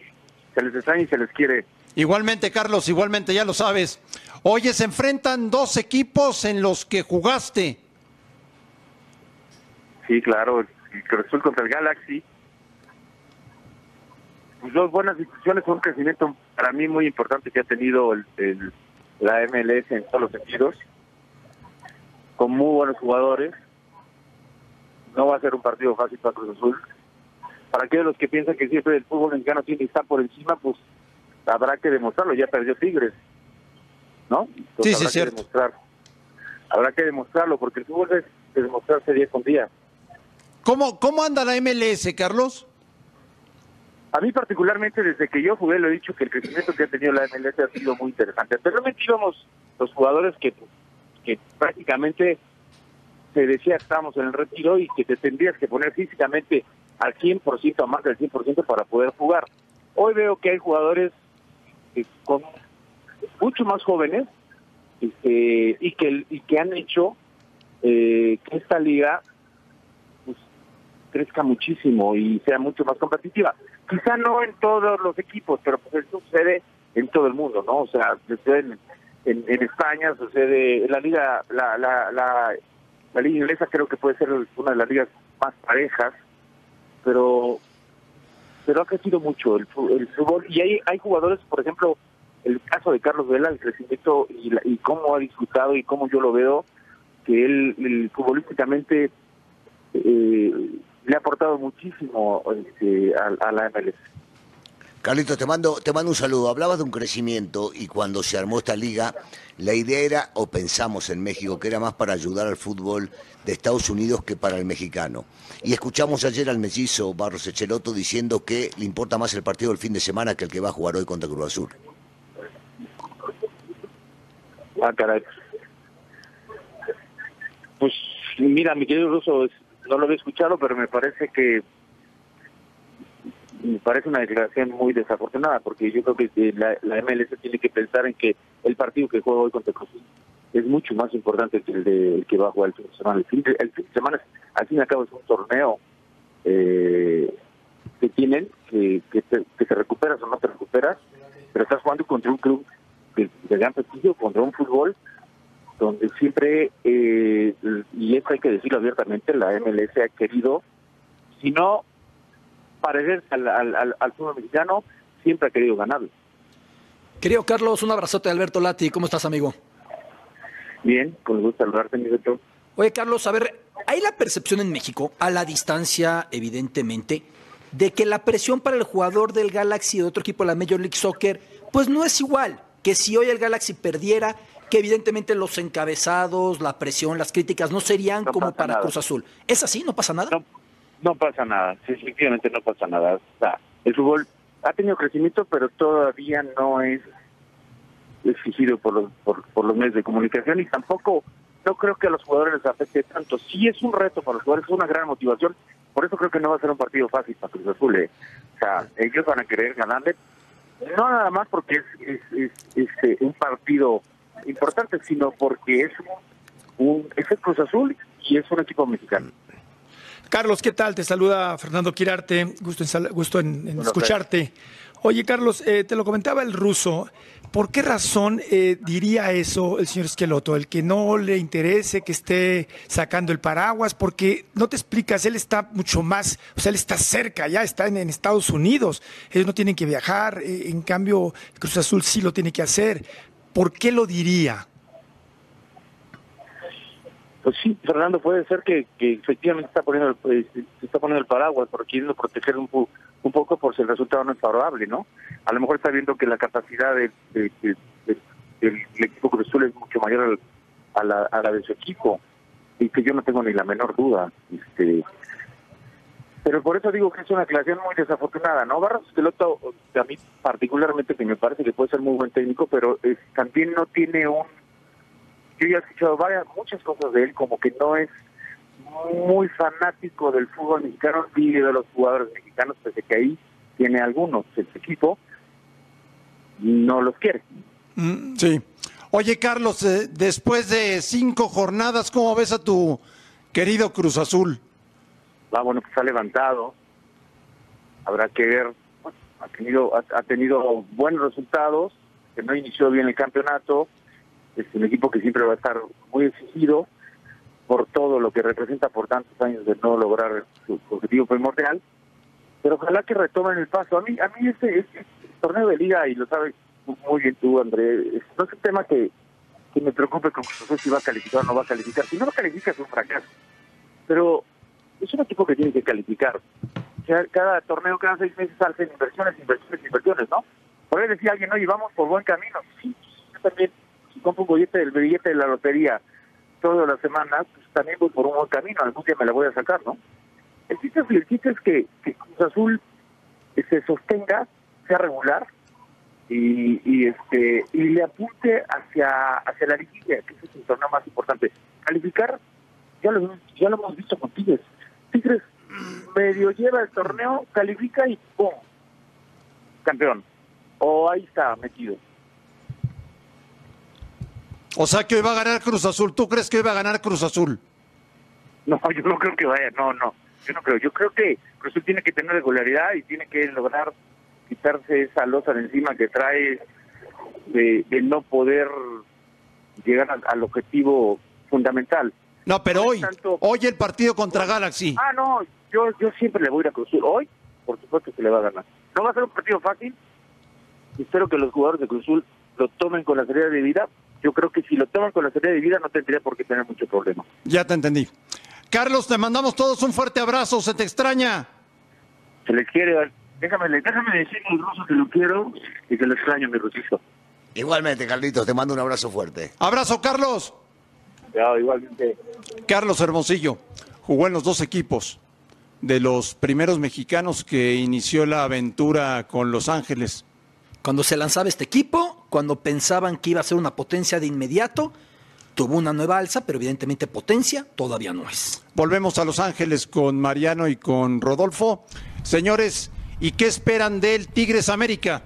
Se les extraña y se les quiere. Igualmente, Carlos, igualmente, ya lo sabes. Oye, se enfrentan dos equipos en los que jugaste. Sí, claro, el Cruz contra el Galaxy pues, dos buenas instituciones, un crecimiento para mí muy importante que ha tenido el, la MLS en todos los sentidos, con muy buenos jugadores. No va a ser un partido fácil para Cruz Azul. Para aquellos que piensan que siempre el fútbol mexicano tiene que estar por encima, pues habrá que demostrarlo, ya perdió Tigres, ¿no? Sí, sí, habrá cierto. Que demostrar, habrá que demostrarlo, porque el fútbol es de demostrarse día con día. ¿Cómo, ¿Cómo anda la MLS, Carlos? A mí particularmente, desde que yo jugué, lo he dicho que el crecimiento que ha tenido la MLS ha sido muy interesante. Anteriormente íbamos los jugadores que, que prácticamente se decía que estábamos en el retiro y que te tendrías que poner físicamente al 100% o más del 100% para poder jugar. Hoy veo que hay jugadores que con mucho más jóvenes este, y que y que han hecho eh, que esta liga pues, crezca muchísimo y sea mucho más competitiva. Quizá no en todos los equipos, pero pues eso sucede en todo el mundo, ¿no? O sea, sucede en, en, en España, sucede en la liga, la, la, la, la liga inglesa creo que puede ser una de las ligas más parejas, pero pero ha crecido mucho el, fútbol y hay hay jugadores, por ejemplo, el caso de Carlos Vela, el crecimiento y, la- y cómo ha disfrutado y cómo yo lo veo, que él, él futbolísticamente eh, le ha aportado muchísimo este, a, a la MLS. Carlitos, te mando, te mando un saludo. Hablabas de un crecimiento y cuando se armó esta liga, la idea era, o pensamos en México, que era más para ayudar al fútbol de Estados Unidos que para el mexicano. Y escuchamos ayer al mellizo Barros Echeloto diciendo que le importa más el partido del fin de semana que el que va a jugar hoy contra Cruz Azul. Ah, caray. Pues mira, mi querido Russo, no lo había escuchado, pero me parece que me parece una declaración muy desafortunada, porque yo creo que eh, la, la MLS tiene que pensar en que el partido que juega hoy contra Cruz es mucho más importante que el, de, el que va a jugar el fin de semana. El fin de, el fin de semana, al fin y al cabo, es un torneo eh, que tienen, que, que, te, que recuperas o no te recuperas, pero estás jugando contra un club de, de gran prestigio, contra un fútbol donde siempre, eh, y eso hay que decirlo abiertamente, la MLS ha querido, si no parecerse al, al, al, al fútbol mexicano, siempre ha querido ganarlo. Querido Carlos, un abrazote de Alberto Lati. ¿Cómo estás, amigo? Bien, con gusto saludarte, mi doctor. Oye, Carlos, a ver, hay la percepción en México, a la distancia, evidentemente, de que la presión para el jugador del Galaxy y de otro equipo de la Major League Soccer, pues no es igual que si hoy el Galaxy perdiera, que evidentemente los encabezados, la presión, las críticas no serían No como para nada. Cruz Azul. ¿Es así? ¿No pasa nada? No, no pasa nada, sí, efectivamente no pasa nada. O sea, el fútbol ha tenido crecimiento, pero todavía no es exigido por los, por, por los medios de comunicación y tampoco no creo que a los jugadores les afecte tanto. Sí es un reto para los jugadores, es una gran motivación. Por eso creo que no va a ser un partido fácil para Cruz Azul. eh. O sea, ellos van a querer ganarle, no nada más porque es, es, es, este, un partido importante, sino porque es un, es el Cruz Azul y es un equipo mexicano. Carlos, ¿qué tal? Te saluda Fernando Quirarte, gusto en, gusto en, escucharte. Oye, Carlos, eh, te lo comentaba el ruso. ¿Por qué razón eh, diría eso el señor Esqueloto? El que no le interese que esté sacando el paraguas, porque no te explicas, él está mucho más, o sea, él está cerca, ya está en, en Estados Unidos, ellos no tienen que viajar, eh, en cambio Cruz Azul sí lo tiene que hacer. ¿Por qué lo diría? Pues sí, Fernando, puede ser que, efectivamente está poniendo el, eh, se está poniendo el paraguas, pero queriendo proteger un, po- un poco por si el resultado no es favorable, ¿no? A lo mejor está viendo que la capacidad de, de- de- de- del equipo Cruz Azul es mucho mayor al- a, la, a la de su equipo y que yo no tengo ni la menor duda. este Pero por eso digo que es una aclaración muy desafortunada, ¿no? Barros Esqueloto, a mí particularmente, que me parece que puede ser muy buen técnico, pero eh, también no tiene un yo ya he escuchado varias, muchas cosas de él, como que no es muy fanático del fútbol mexicano ni de los jugadores mexicanos, pese que ahí tiene algunos, el equipo no los quiere. Sí. Oye, Carlos, eh, después de cinco jornadas, ¿cómo ves a tu querido Cruz Azul? Va, bueno, pues ha levantado, habrá que ver, bueno, ha tenido, ha, tenido buenos resultados, que no inició bien el campeonato, es un equipo que siempre va a estar muy exigido por todo lo que representa por tantos años de no lograr su objetivo primordial, pero ojalá que retomen el paso. A mí, a mí este, este torneo de liga, y lo sabes muy bien tú, André, no es un tema que, me preocupe como si va a calificar o no va a calificar. Si no va a calificar es un fracaso. Pero es un equipo que tiene que calificar. Cada torneo, cada seis meses hacen inversiones, inversiones, inversiones, ¿no? Por ahí decía alguien, oye, vamos por buen camino. Sí, yo también, si compro un billete, el billete de la lotería toda la semana, pues también voy por un buen camino, algún día me la voy a sacar, ¿no? El chiste el chiste es que, Cruz Azul se sostenga, sea regular y, y este y le apunte hacia hacia la liguilla, que ese es el torneo más importante. Calificar, ya lo, ya lo hemos visto con Tigres. Tigres medio lleva el torneo, califica y ¡pum! Campeón. O ahí está metido. O sea que hoy va a ganar Cruz Azul. ¿Tú crees que hoy va a ganar Cruz Azul? No, yo no creo que vaya, no, no. Yo no creo. Yo creo que Cruz Azul tiene que tener regularidad y tiene que lograr quitarse esa losa de encima que trae de, de no poder llegar al, al objetivo fundamental. No, pero No hoy, tanto- hoy el partido contra Galaxy. Ah, no, yo, yo siempre le voy a ir a Cruz Azul. Hoy, por supuesto que le va a ganar. No va a ser un partido fácil. Espero que los jugadores de Cruz Azul lo tomen con la seriedad de vida. Yo creo que si lo toman con la seriedad de vida no tendría por qué tener mucho problema. Ya te entendí. Carlos, te mandamos todos un fuerte abrazo. Se te extraña. Se les quiere. Déjame, déjame decirle al ruso que lo quiero y que lo extraño, mi rusito. Igualmente, Carlitos, te mando un abrazo fuerte. Abrazo, Carlos. Igualmente. Carlos Hermosillo jugó en los dos equipos de los primeros mexicanos que inició la aventura con Los Ángeles. Cuando se lanzaba este equipo, cuando pensaban que iba a ser una potencia de inmediato, tuvo una nueva alza, pero evidentemente potencia todavía no es. Volvemos a Los Ángeles con Mariano y con Rodolfo. Señores, ¿y qué esperan del Tigres América?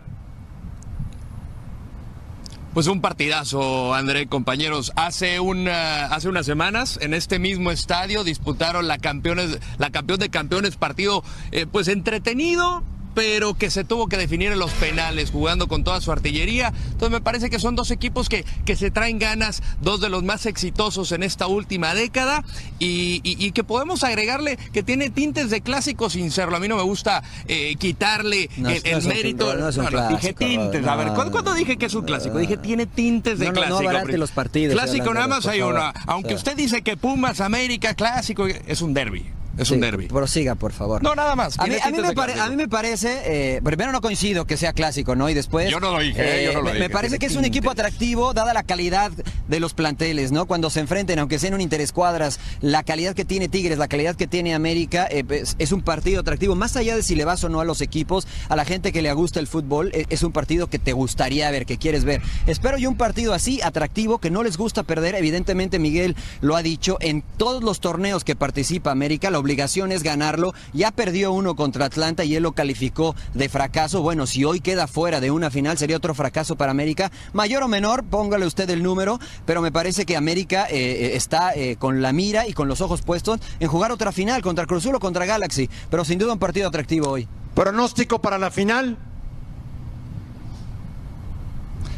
Pues un partidazo, André, compañeros. Hace una, hace unas semanas, en este mismo estadio, disputaron la campeones, la campeón de campeones, partido eh, pues entretenido, pero que se tuvo que definir en los penales, jugando con toda su artillería. Entonces me parece que son dos equipos que, que se traen ganas, dos de los más exitosos en esta última década, y, y- y que podemos agregarle que tiene tintes de clásico sin serlo. A mí no me gusta eh, quitarle No, el, no el un- mérito. no es un No, no, dije clásico, tintes. A ver, no, ¿cuándo, cuándo no. dije que es un clásico? Dije tiene tintes de No, no, no clásico. los partidos, Clásico nada más hay una. Aunque usted dice que Pumas, América, clásico, es un derby. Es Sí, un derby. Prosiga, por favor. No, nada más. A mí, a me, de pare- clásico. a mí me parece, eh, primero no coincido que sea clásico, ¿no? Y después... Yo no lo dije, yo no lo me, dije. me parece que es un equipo atractivo dada la calidad de los planteles, ¿no? Cuando se enfrenten, aunque sean un interescuadras, la calidad que tiene Tigres, la calidad que tiene América, eh, es, es un partido atractivo. Más allá de si le vas o no a los equipos, a la gente que le gusta el fútbol, eh, es un partido que te gustaría ver, que quieres ver. Espero yo un partido así, atractivo, que no les gusta perder. Evidentemente, Miguel lo ha dicho, en todos los torneos que participa América, la obligación es ganarlo. Ya perdió uno contra Atlanta y él lo calificó de fracaso. Bueno, si hoy queda fuera de una final, sería otro fracaso para América. Mayor o menor, póngale usted el número, pero me parece que América eh, eh, está eh, con la mira y con los ojos puestos en jugar otra final contra Cruz Azul o contra Galaxy. Pero sin duda un partido atractivo hoy. Pronóstico para la final.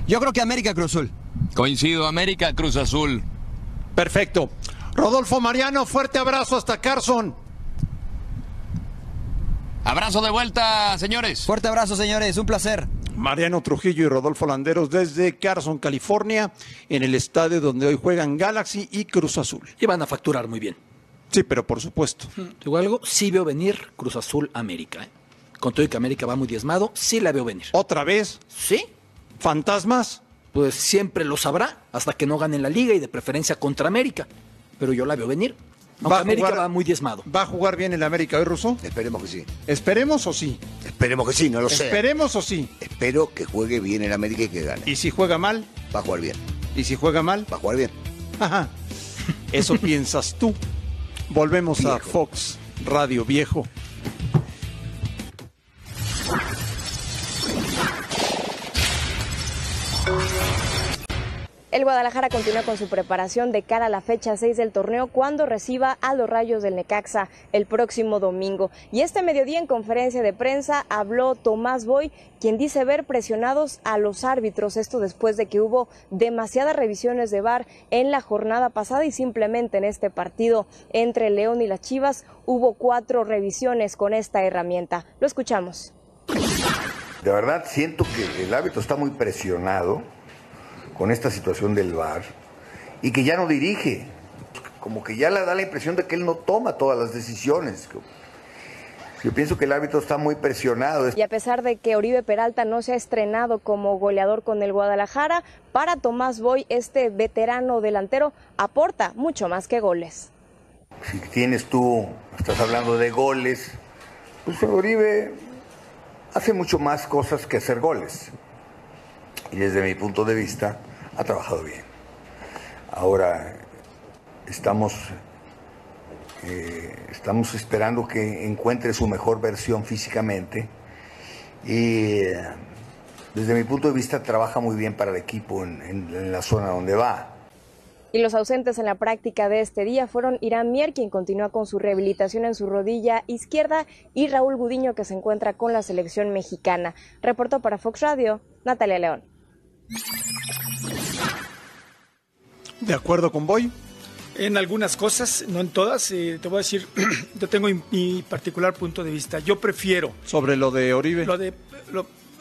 Yo creo que América Cruz Azul. Coincido, América, Cruz Azul. Perfecto. Rodolfo Mariano, fuerte abrazo hasta Carson. Abrazo de vuelta, señores. Fuerte abrazo, señores. Un placer. Mariano Trujillo y Rodolfo Landeros desde Carson, California, en el estadio donde hoy juegan Galaxy y Cruz Azul. Y van a facturar muy bien. Sí, pero por supuesto. Te digo algo, sí veo venir Cruz Azul América. ¿eh? Con todo y que América va muy diezmado, sí la veo venir. ¿Otra vez? ¿Sí? ¿Fantasmas? Pues siempre lo sabrá, hasta que no ganen la liga y de preferencia contra América. Pero yo la veo venir. Aunque Va a América jugar- va muy diezmado. ¿Va a jugar bien el América hoy, Russo? Esperemos que sí. ¿Esperemos o sí? Esperemos que sí, no lo sé. ¿Esperemos o sí? Espero que juegue bien el América y que gane. ¿Y si juega mal? Va a jugar bien. ¿Y si juega mal? Va a jugar bien. Ajá. Eso [LAUGHS] piensas tú. Volvemos a. Fox Radio Viejo. El Guadalajara continúa con su preparación de cara a la fecha 6 del torneo cuando reciba a los Rayos del Necaxa el próximo domingo. Y este mediodía en conferencia de prensa habló Tomás Boy, quien dice ver presionados a los árbitros, esto después de que hubo demasiadas revisiones de VAR en la jornada pasada y simplemente en este partido entre León y las Chivas hubo cuatro revisiones con esta herramienta. Lo escuchamos. De verdad siento que el árbitro está muy presionado con esta situación del VAR y que ya no dirige. Como que ya le da la impresión de que él no toma todas las decisiones. Yo pienso que el árbitro está muy presionado. Y a pesar de que Oribe Peralta no se ha estrenado como goleador con el Guadalajara, para Tomás Boy, este veterano delantero aporta mucho más que goles. Si tienes tú, estás hablando de goles, pues Oribe hace mucho más cosas que hacer goles. Y desde mi punto de vista, ha trabajado bien. Ahora, estamos eh, esperando que encuentre su mejor versión físicamente y eh, desde mi punto de vista trabaja muy bien para el equipo en, en la zona donde va. Y los ausentes en la práctica de este día fueron Irán Mier, quien continúa con su rehabilitación en su rodilla izquierda, y Raúl Gudiño, que se encuentra con la selección mexicana. Reportó para Fox Radio, Natalia León. De acuerdo con Boy. En algunas cosas, no en todas, eh, te voy a decir, [CLEARS THROAT] yo tengo mi particular punto de vista. Yo prefiero. Sobre lo de Oribe. Lo de.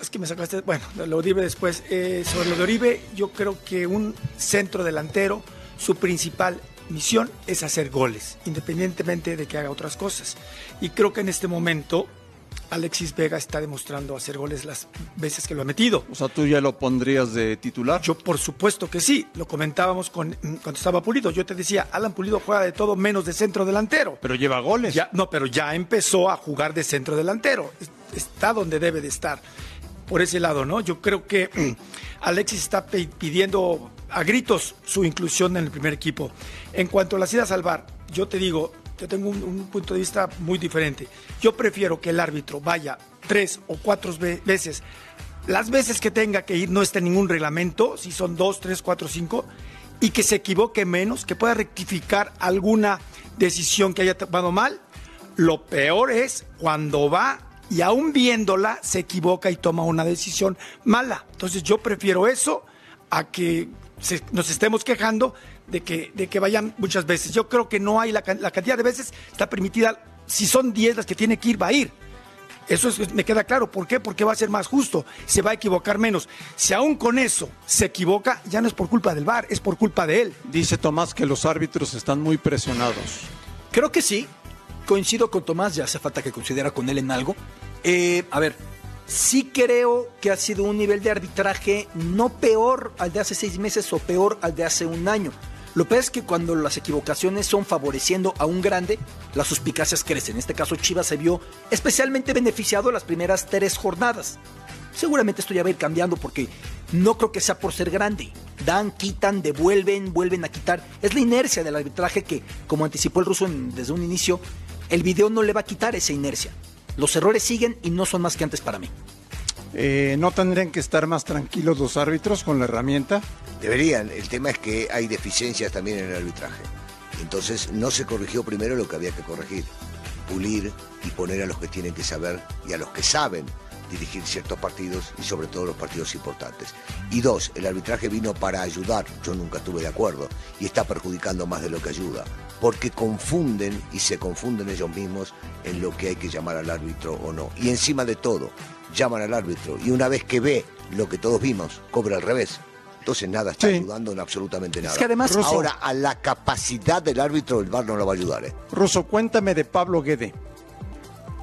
es que me sacaste. Bueno, lo de Oribe después. Eh, sobre lo de Oribe, yo creo que un centro delantero, su principal misión es hacer goles, independientemente de que haga otras cosas. Y creo que en este momento Alexis Vega está demostrando hacer goles las veces que lo ha metido. O sea, ¿tú ya lo pondrías de titular? Yo por supuesto que sí, lo comentábamos con, cuando estaba Pulido. Yo te decía, Alan Pulido juega de todo menos de centro delantero. Pero lleva goles. Ya, no, pero ya empezó a jugar de centro delantero. Está donde debe de estar. Por ese lado, ¿no? Yo creo que Alexis está pidiendo a gritos su inclusión en el primer equipo. En cuanto a las idas al bar, yo te digo, yo tengo un, punto de vista muy diferente. Yo prefiero que el árbitro vaya tres o cuatro veces. Las veces que tenga que ir no esté en ningún reglamento, si son dos, tres, cuatro, cinco, y que se equivoque menos, que pueda rectificar alguna decisión que haya tomado mal. Lo peor es cuando va y aún viéndola se equivoca y toma una decisión mala. Entonces yo prefiero eso a que nos estemos quejando de que, de que vayan muchas veces. Yo creo que no hay la, cantidad de veces está permitida. Si son 10 las que tiene que ir, va a ir. Eso me queda claro. ¿Por qué? Porque va a ser más justo, se va a equivocar menos. Si aún con eso se equivoca, ya no es por culpa del VAR, es por culpa de él. Dice Tomás que los árbitros están muy presionados. Creo que sí. Coincido con Tomás, ya hace falta que considera con él en algo. Eh, a ver, sí creo que ha sido un nivel de arbitraje no peor al de hace seis meses o peor al de hace un año. Lo peor es que cuando las equivocaciones son favoreciendo a un grande, las suspicacias crecen. En este caso, Chivas se vio especialmente beneficiado las primeras tres jornadas. Seguramente esto ya va a ir cambiando porque no creo que sea por ser grande. Dan, quitan, devuelven, vuelven a quitar. Es la inercia del arbitraje que, como anticipó el ruso desde un inicio, el video no le va a quitar esa inercia. Los errores siguen y no son más que antes para mí. Eh, ¿No tendrían que estar más tranquilos los árbitros con la herramienta? Deberían. El tema es que hay deficiencias también en el arbitraje. Entonces no se corrigió primero lo que había que corregir. Pulir y poner a los que tienen que saber y a los que saben dirigir ciertos partidos y sobre todo los partidos importantes. Y dos, el arbitraje vino para ayudar, yo nunca estuve de acuerdo, y está perjudicando más de lo que ayuda, porque confunden y se confunden ellos mismos en lo que hay que llamar al árbitro o no. Y encima de todo, llaman al árbitro y una vez que ve lo que todos vimos, cobra al revés. Entonces nada está ayudando en absolutamente nada. Es que además, Ahora, a la capacidad del árbitro, el VAR no lo va a ayudar. ¿eh? Russo, cuéntame de Pablo Guede.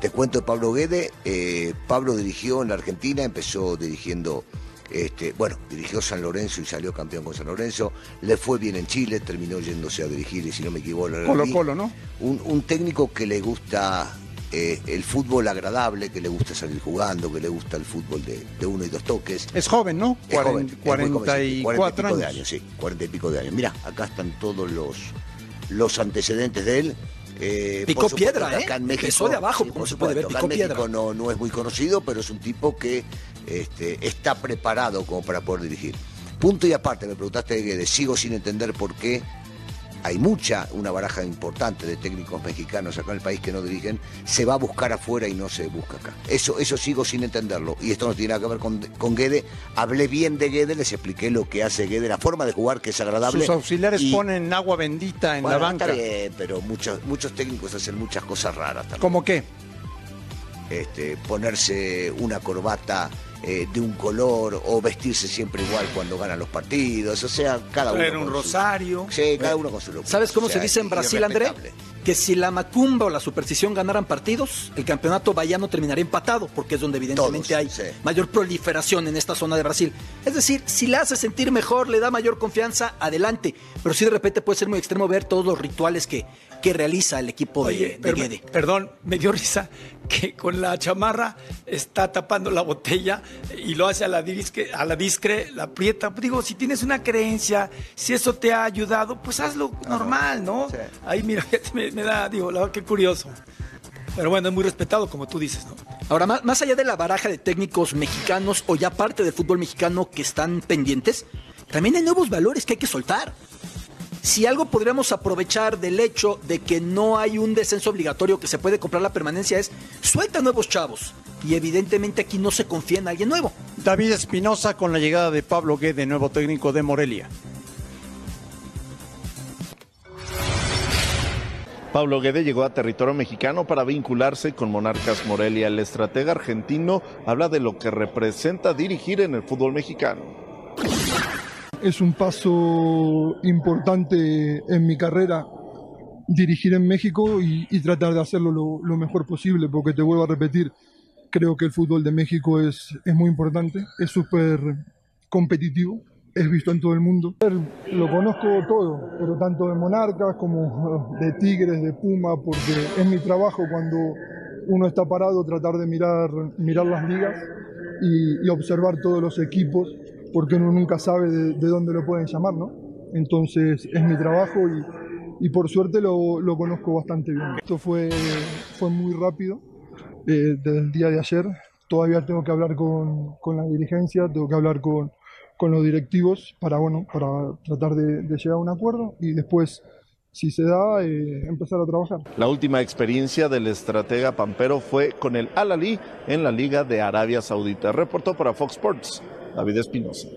Te cuento de Pablo Guede. Eh, Pablo dirigió en la Argentina, empezó dirigiendo, este, bueno, dirigió San Lorenzo y salió campeón con San Lorenzo. Le fue bien en Chile, terminó yéndose a dirigir, y si no me equivoco, Colo Colo, ¿no? Un, un técnico que le gusta eh, el fútbol agradable, que le gusta salir jugando, que le gusta el fútbol de, uno y dos toques. Es joven, ¿no? Es 44 años. de años, sí, 40 y pico de años. Mira, acá están todos los, los antecedentes de él. Eh, picó piedra, ¿eh? Acá en México, de abajo, como se puede ver, picó México No, no es muy conocido, pero es un tipo que este, está preparado como para poder dirigir. Punto y aparte, me preguntaste que sigo sin entender por qué hay mucha, una baraja importante de técnicos mexicanos acá en el país que no dirigen, se va a buscar afuera y no se busca acá. Eso, eso sigo sin entenderlo. Y esto no tiene nada que ver con, con Guede. Hablé bien de Guede, les expliqué lo que hace Guede, la forma de jugar que es agradable. Sus auxiliares ponen agua bendita en la banca. pero muchos, muchos técnicos hacen muchas cosas raras también. ¿Cómo qué? Este, ponerse una corbata eh, de un color o vestirse siempre igual cuando ganan los partidos. O sea, cada uno. un rosario. sí, cada uno con su ¿Sabes cómo se dice en Brasil, André? que si la macumba o la superstición ganaran partidos, el campeonato vallano terminaría empatado, porque es donde evidentemente hay mayor proliferación en esta zona de Brasil. Es decir, si la hace sentir mejor, le da mayor confianza, adelante. Pero sí de repente puede ser muy extremo ver todos los rituales que, que realiza el equipo de, Guede. Perdón, me dio risa que con la chamarra está tapando la botella y lo hace a la discre, a la, discre, la aprieta. Digo, si tienes una creencia, si eso te ha ayudado, pues hazlo normal, ¿no? Ahí mira, [LAUGHS] me, me da, digo, la verdad que curioso. Pero bueno, es muy respetado, como tú dices, ¿no? Ahora, más, más allá de la baraja de técnicos mexicanos o ya parte del fútbol mexicano que están pendientes, también hay nuevos valores que hay que soltar. Si algo podríamos aprovechar del hecho de que no hay un descenso obligatorio que se puede comprar la permanencia es suelta nuevos chavos. Y evidentemente aquí no se confía en alguien nuevo. David Espinosa con la llegada de Pablo Guede, nuevo técnico de Morelia. Pablo Guede llegó a territorio mexicano para vincularse con Monarcas Morelia. El estratega argentino habla de lo que representa dirigir en el fútbol mexicano es un paso importante en mi carrera dirigir en México y, tratar de hacerlo lo, mejor posible, porque te vuelvo a repetir, creo que el fútbol de México es, es muy importante, es súper competitivo, es visto en todo el mundo. Lo conozco todo, pero tanto de Monarcas como de Tigres, de Puma, porque es mi trabajo cuando uno está parado tratar de mirar, mirar las ligas y, y observar todos los equipos porque uno nunca sabe de, dónde lo pueden llamar, ¿no? Entonces es mi trabajo y, por suerte lo, lo, conozco bastante bien. Esto fue, fue muy rápido eh, desde el día de ayer. Todavía tengo que hablar con, con la dirigencia, tengo que hablar con, con, los directivos para, bueno, para tratar de, llegar a un acuerdo y después si se da, eh, empezar a trabajar. La última experiencia del estratega Pampero fue con el Al-Ali en la Liga de Arabia Saudita. Reportó para Fox Sports David Espinosa.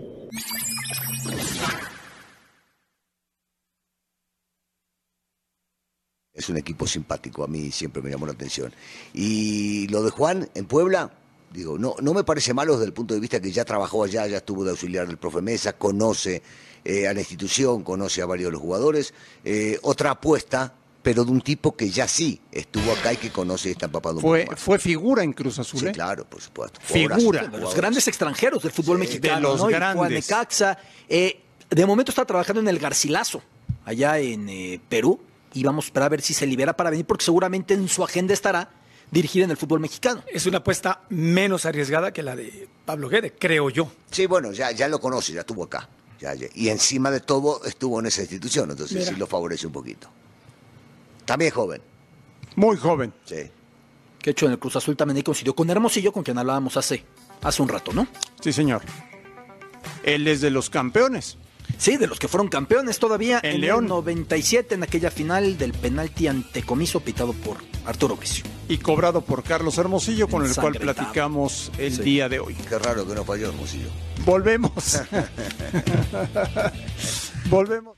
Es un equipo simpático, a mí siempre me llamó la atención. Y lo de Juan en Puebla, digo, no, no me parece malo desde el punto de vista que ya trabajó allá, ya estuvo de auxiliar del profe Mesa, conoce eh, a la institución, conoce a varios de los jugadores. Eh, otra apuesta pero de un tipo que ya sí estuvo acá y que conoce y está empapado fue, Fue figura en Cruz Azul. Sí, ¿eh? claro, por supuesto. Figura. De los grandes extranjeros del fútbol mexicano. De los grandes. Juan eh, de momento está trabajando en el Garcilaso, allá en eh, Perú. Y vamos a esperar a ver si se libera para venir, porque seguramente en su agenda estará dirigir en el fútbol mexicano. Es una apuesta menos arriesgada que la de Pablo Guede, creo yo. Sí, bueno, ya, ya lo conoce, ya estuvo acá. y encima de todo estuvo en esa institución, entonces sí lo favorece un poquito. También joven. Muy joven. Sí. Que hecho en el Cruz Azul también ahí coincidió con Hermosillo, con quien hablábamos hace, hace un rato, ¿no? Sí, señor. Él es de los campeones. Sí, de los que fueron campeones todavía en, León. el 97 en aquella final del penalti antecomiso pitado por Arturo Bricio. Y cobrado por Carlos Hermosillo, con el cual platicamos el día de hoy. Qué raro que no falló Hermosillo. Volvemos. [LAUGHS] Volvemos.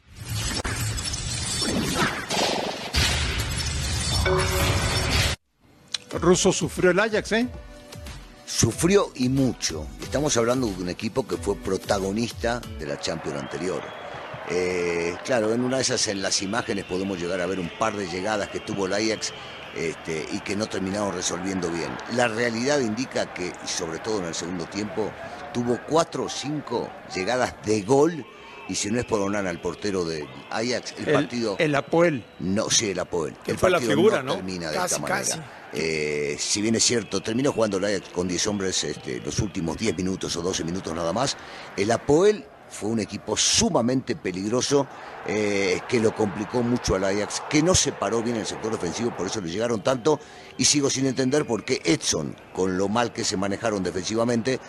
Russo sufrió el Ajax, ¿eh? Sufrió y mucho. Estamos hablando de un equipo que fue protagonista de la Champions anterior. Eh, claro, en una de esas en las imágenes podemos llegar a ver un par de llegadas que tuvo el Ajax este, y que no terminaron resolviendo bien. La realidad indica que, sobre todo en el segundo tiempo, tuvo cuatro o cinco llegadas de gol y si no es por Onana, el portero de Ajax, el, partido. El Apoel. No, sí, el Apoel. El fue la figura, no, termina de esta manera. Eh, si bien es cierto, terminó jugando el Ajax con 10 hombres este, los últimos 10 minutos o 12 minutos nada más. El Apoel fue un equipo sumamente peligroso eh, que lo complicó mucho al Ajax, que no se paró bien en el sector ofensivo, por eso le llegaron tanto. Y sigo sin entender por qué Edson, con lo mal que se manejaron defensivamente,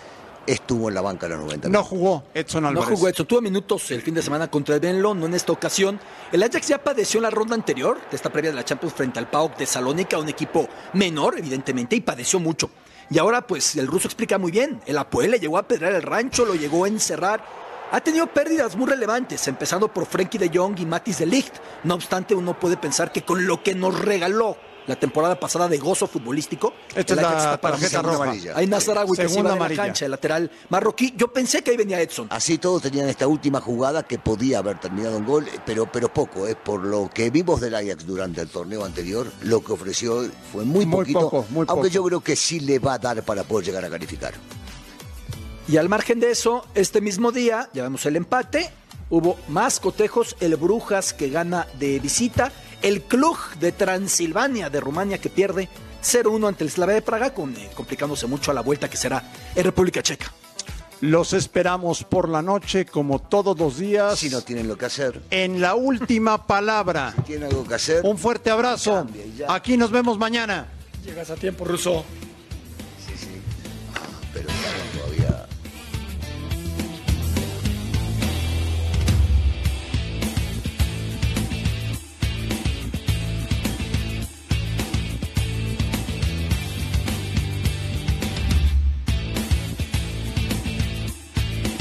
estuvo en la banca a los 90 No jugó Edson Álvarez. No jugó Edson. Tuvo minutos el fin de semana contra el Benlo, no en esta ocasión. El Ajax ya padeció en la ronda anterior, de esta previa de la Champions, frente al PAOK de Salónica, un equipo menor, evidentemente, y padeció mucho. Y ahora, pues, el ruso explica muy bien. El Apoel le llegó a pedrar el rancho, lo llegó a encerrar. Ha tenido pérdidas muy relevantes, empezando por Frenkie de Jong y Matis de Ligt. No obstante, uno puede pensar que con lo que nos regaló la temporada pasada de gozo futbolístico. Esta El es Ajax la tarjeta roja. amarilla. Ahí Nazarawi que se Segunda iba de la amarilla. cancha, el lateral marroquí. Yo pensé que ahí venía Edson. Así todos tenían esta última jugada que podía haber terminado en gol, pero, pero poco, ¿eh? por lo que vimos del Ajax durante el torneo anterior, lo que ofreció fue muy, Muy poquito, poco, muy aunque poco. yo creo que sí le va a dar para poder llegar a calificar. Y al margen de eso, este mismo día, ya vemos el empate, hubo más cotejos, el Brujas que gana de visita, el Cluj de Transilvania de Rumania que pierde 0-1 ante el Slavia de Praga, con, eh, complicándose mucho a la vuelta que será en República Checa. Los esperamos por la noche, como todos los días. Si no tienen lo que hacer, En la última [LAUGHS] palabra. tienen algo que hacer. Un fuerte abrazo. Cambia. Aquí nos vemos mañana. Llegas a tiempo, Ruso.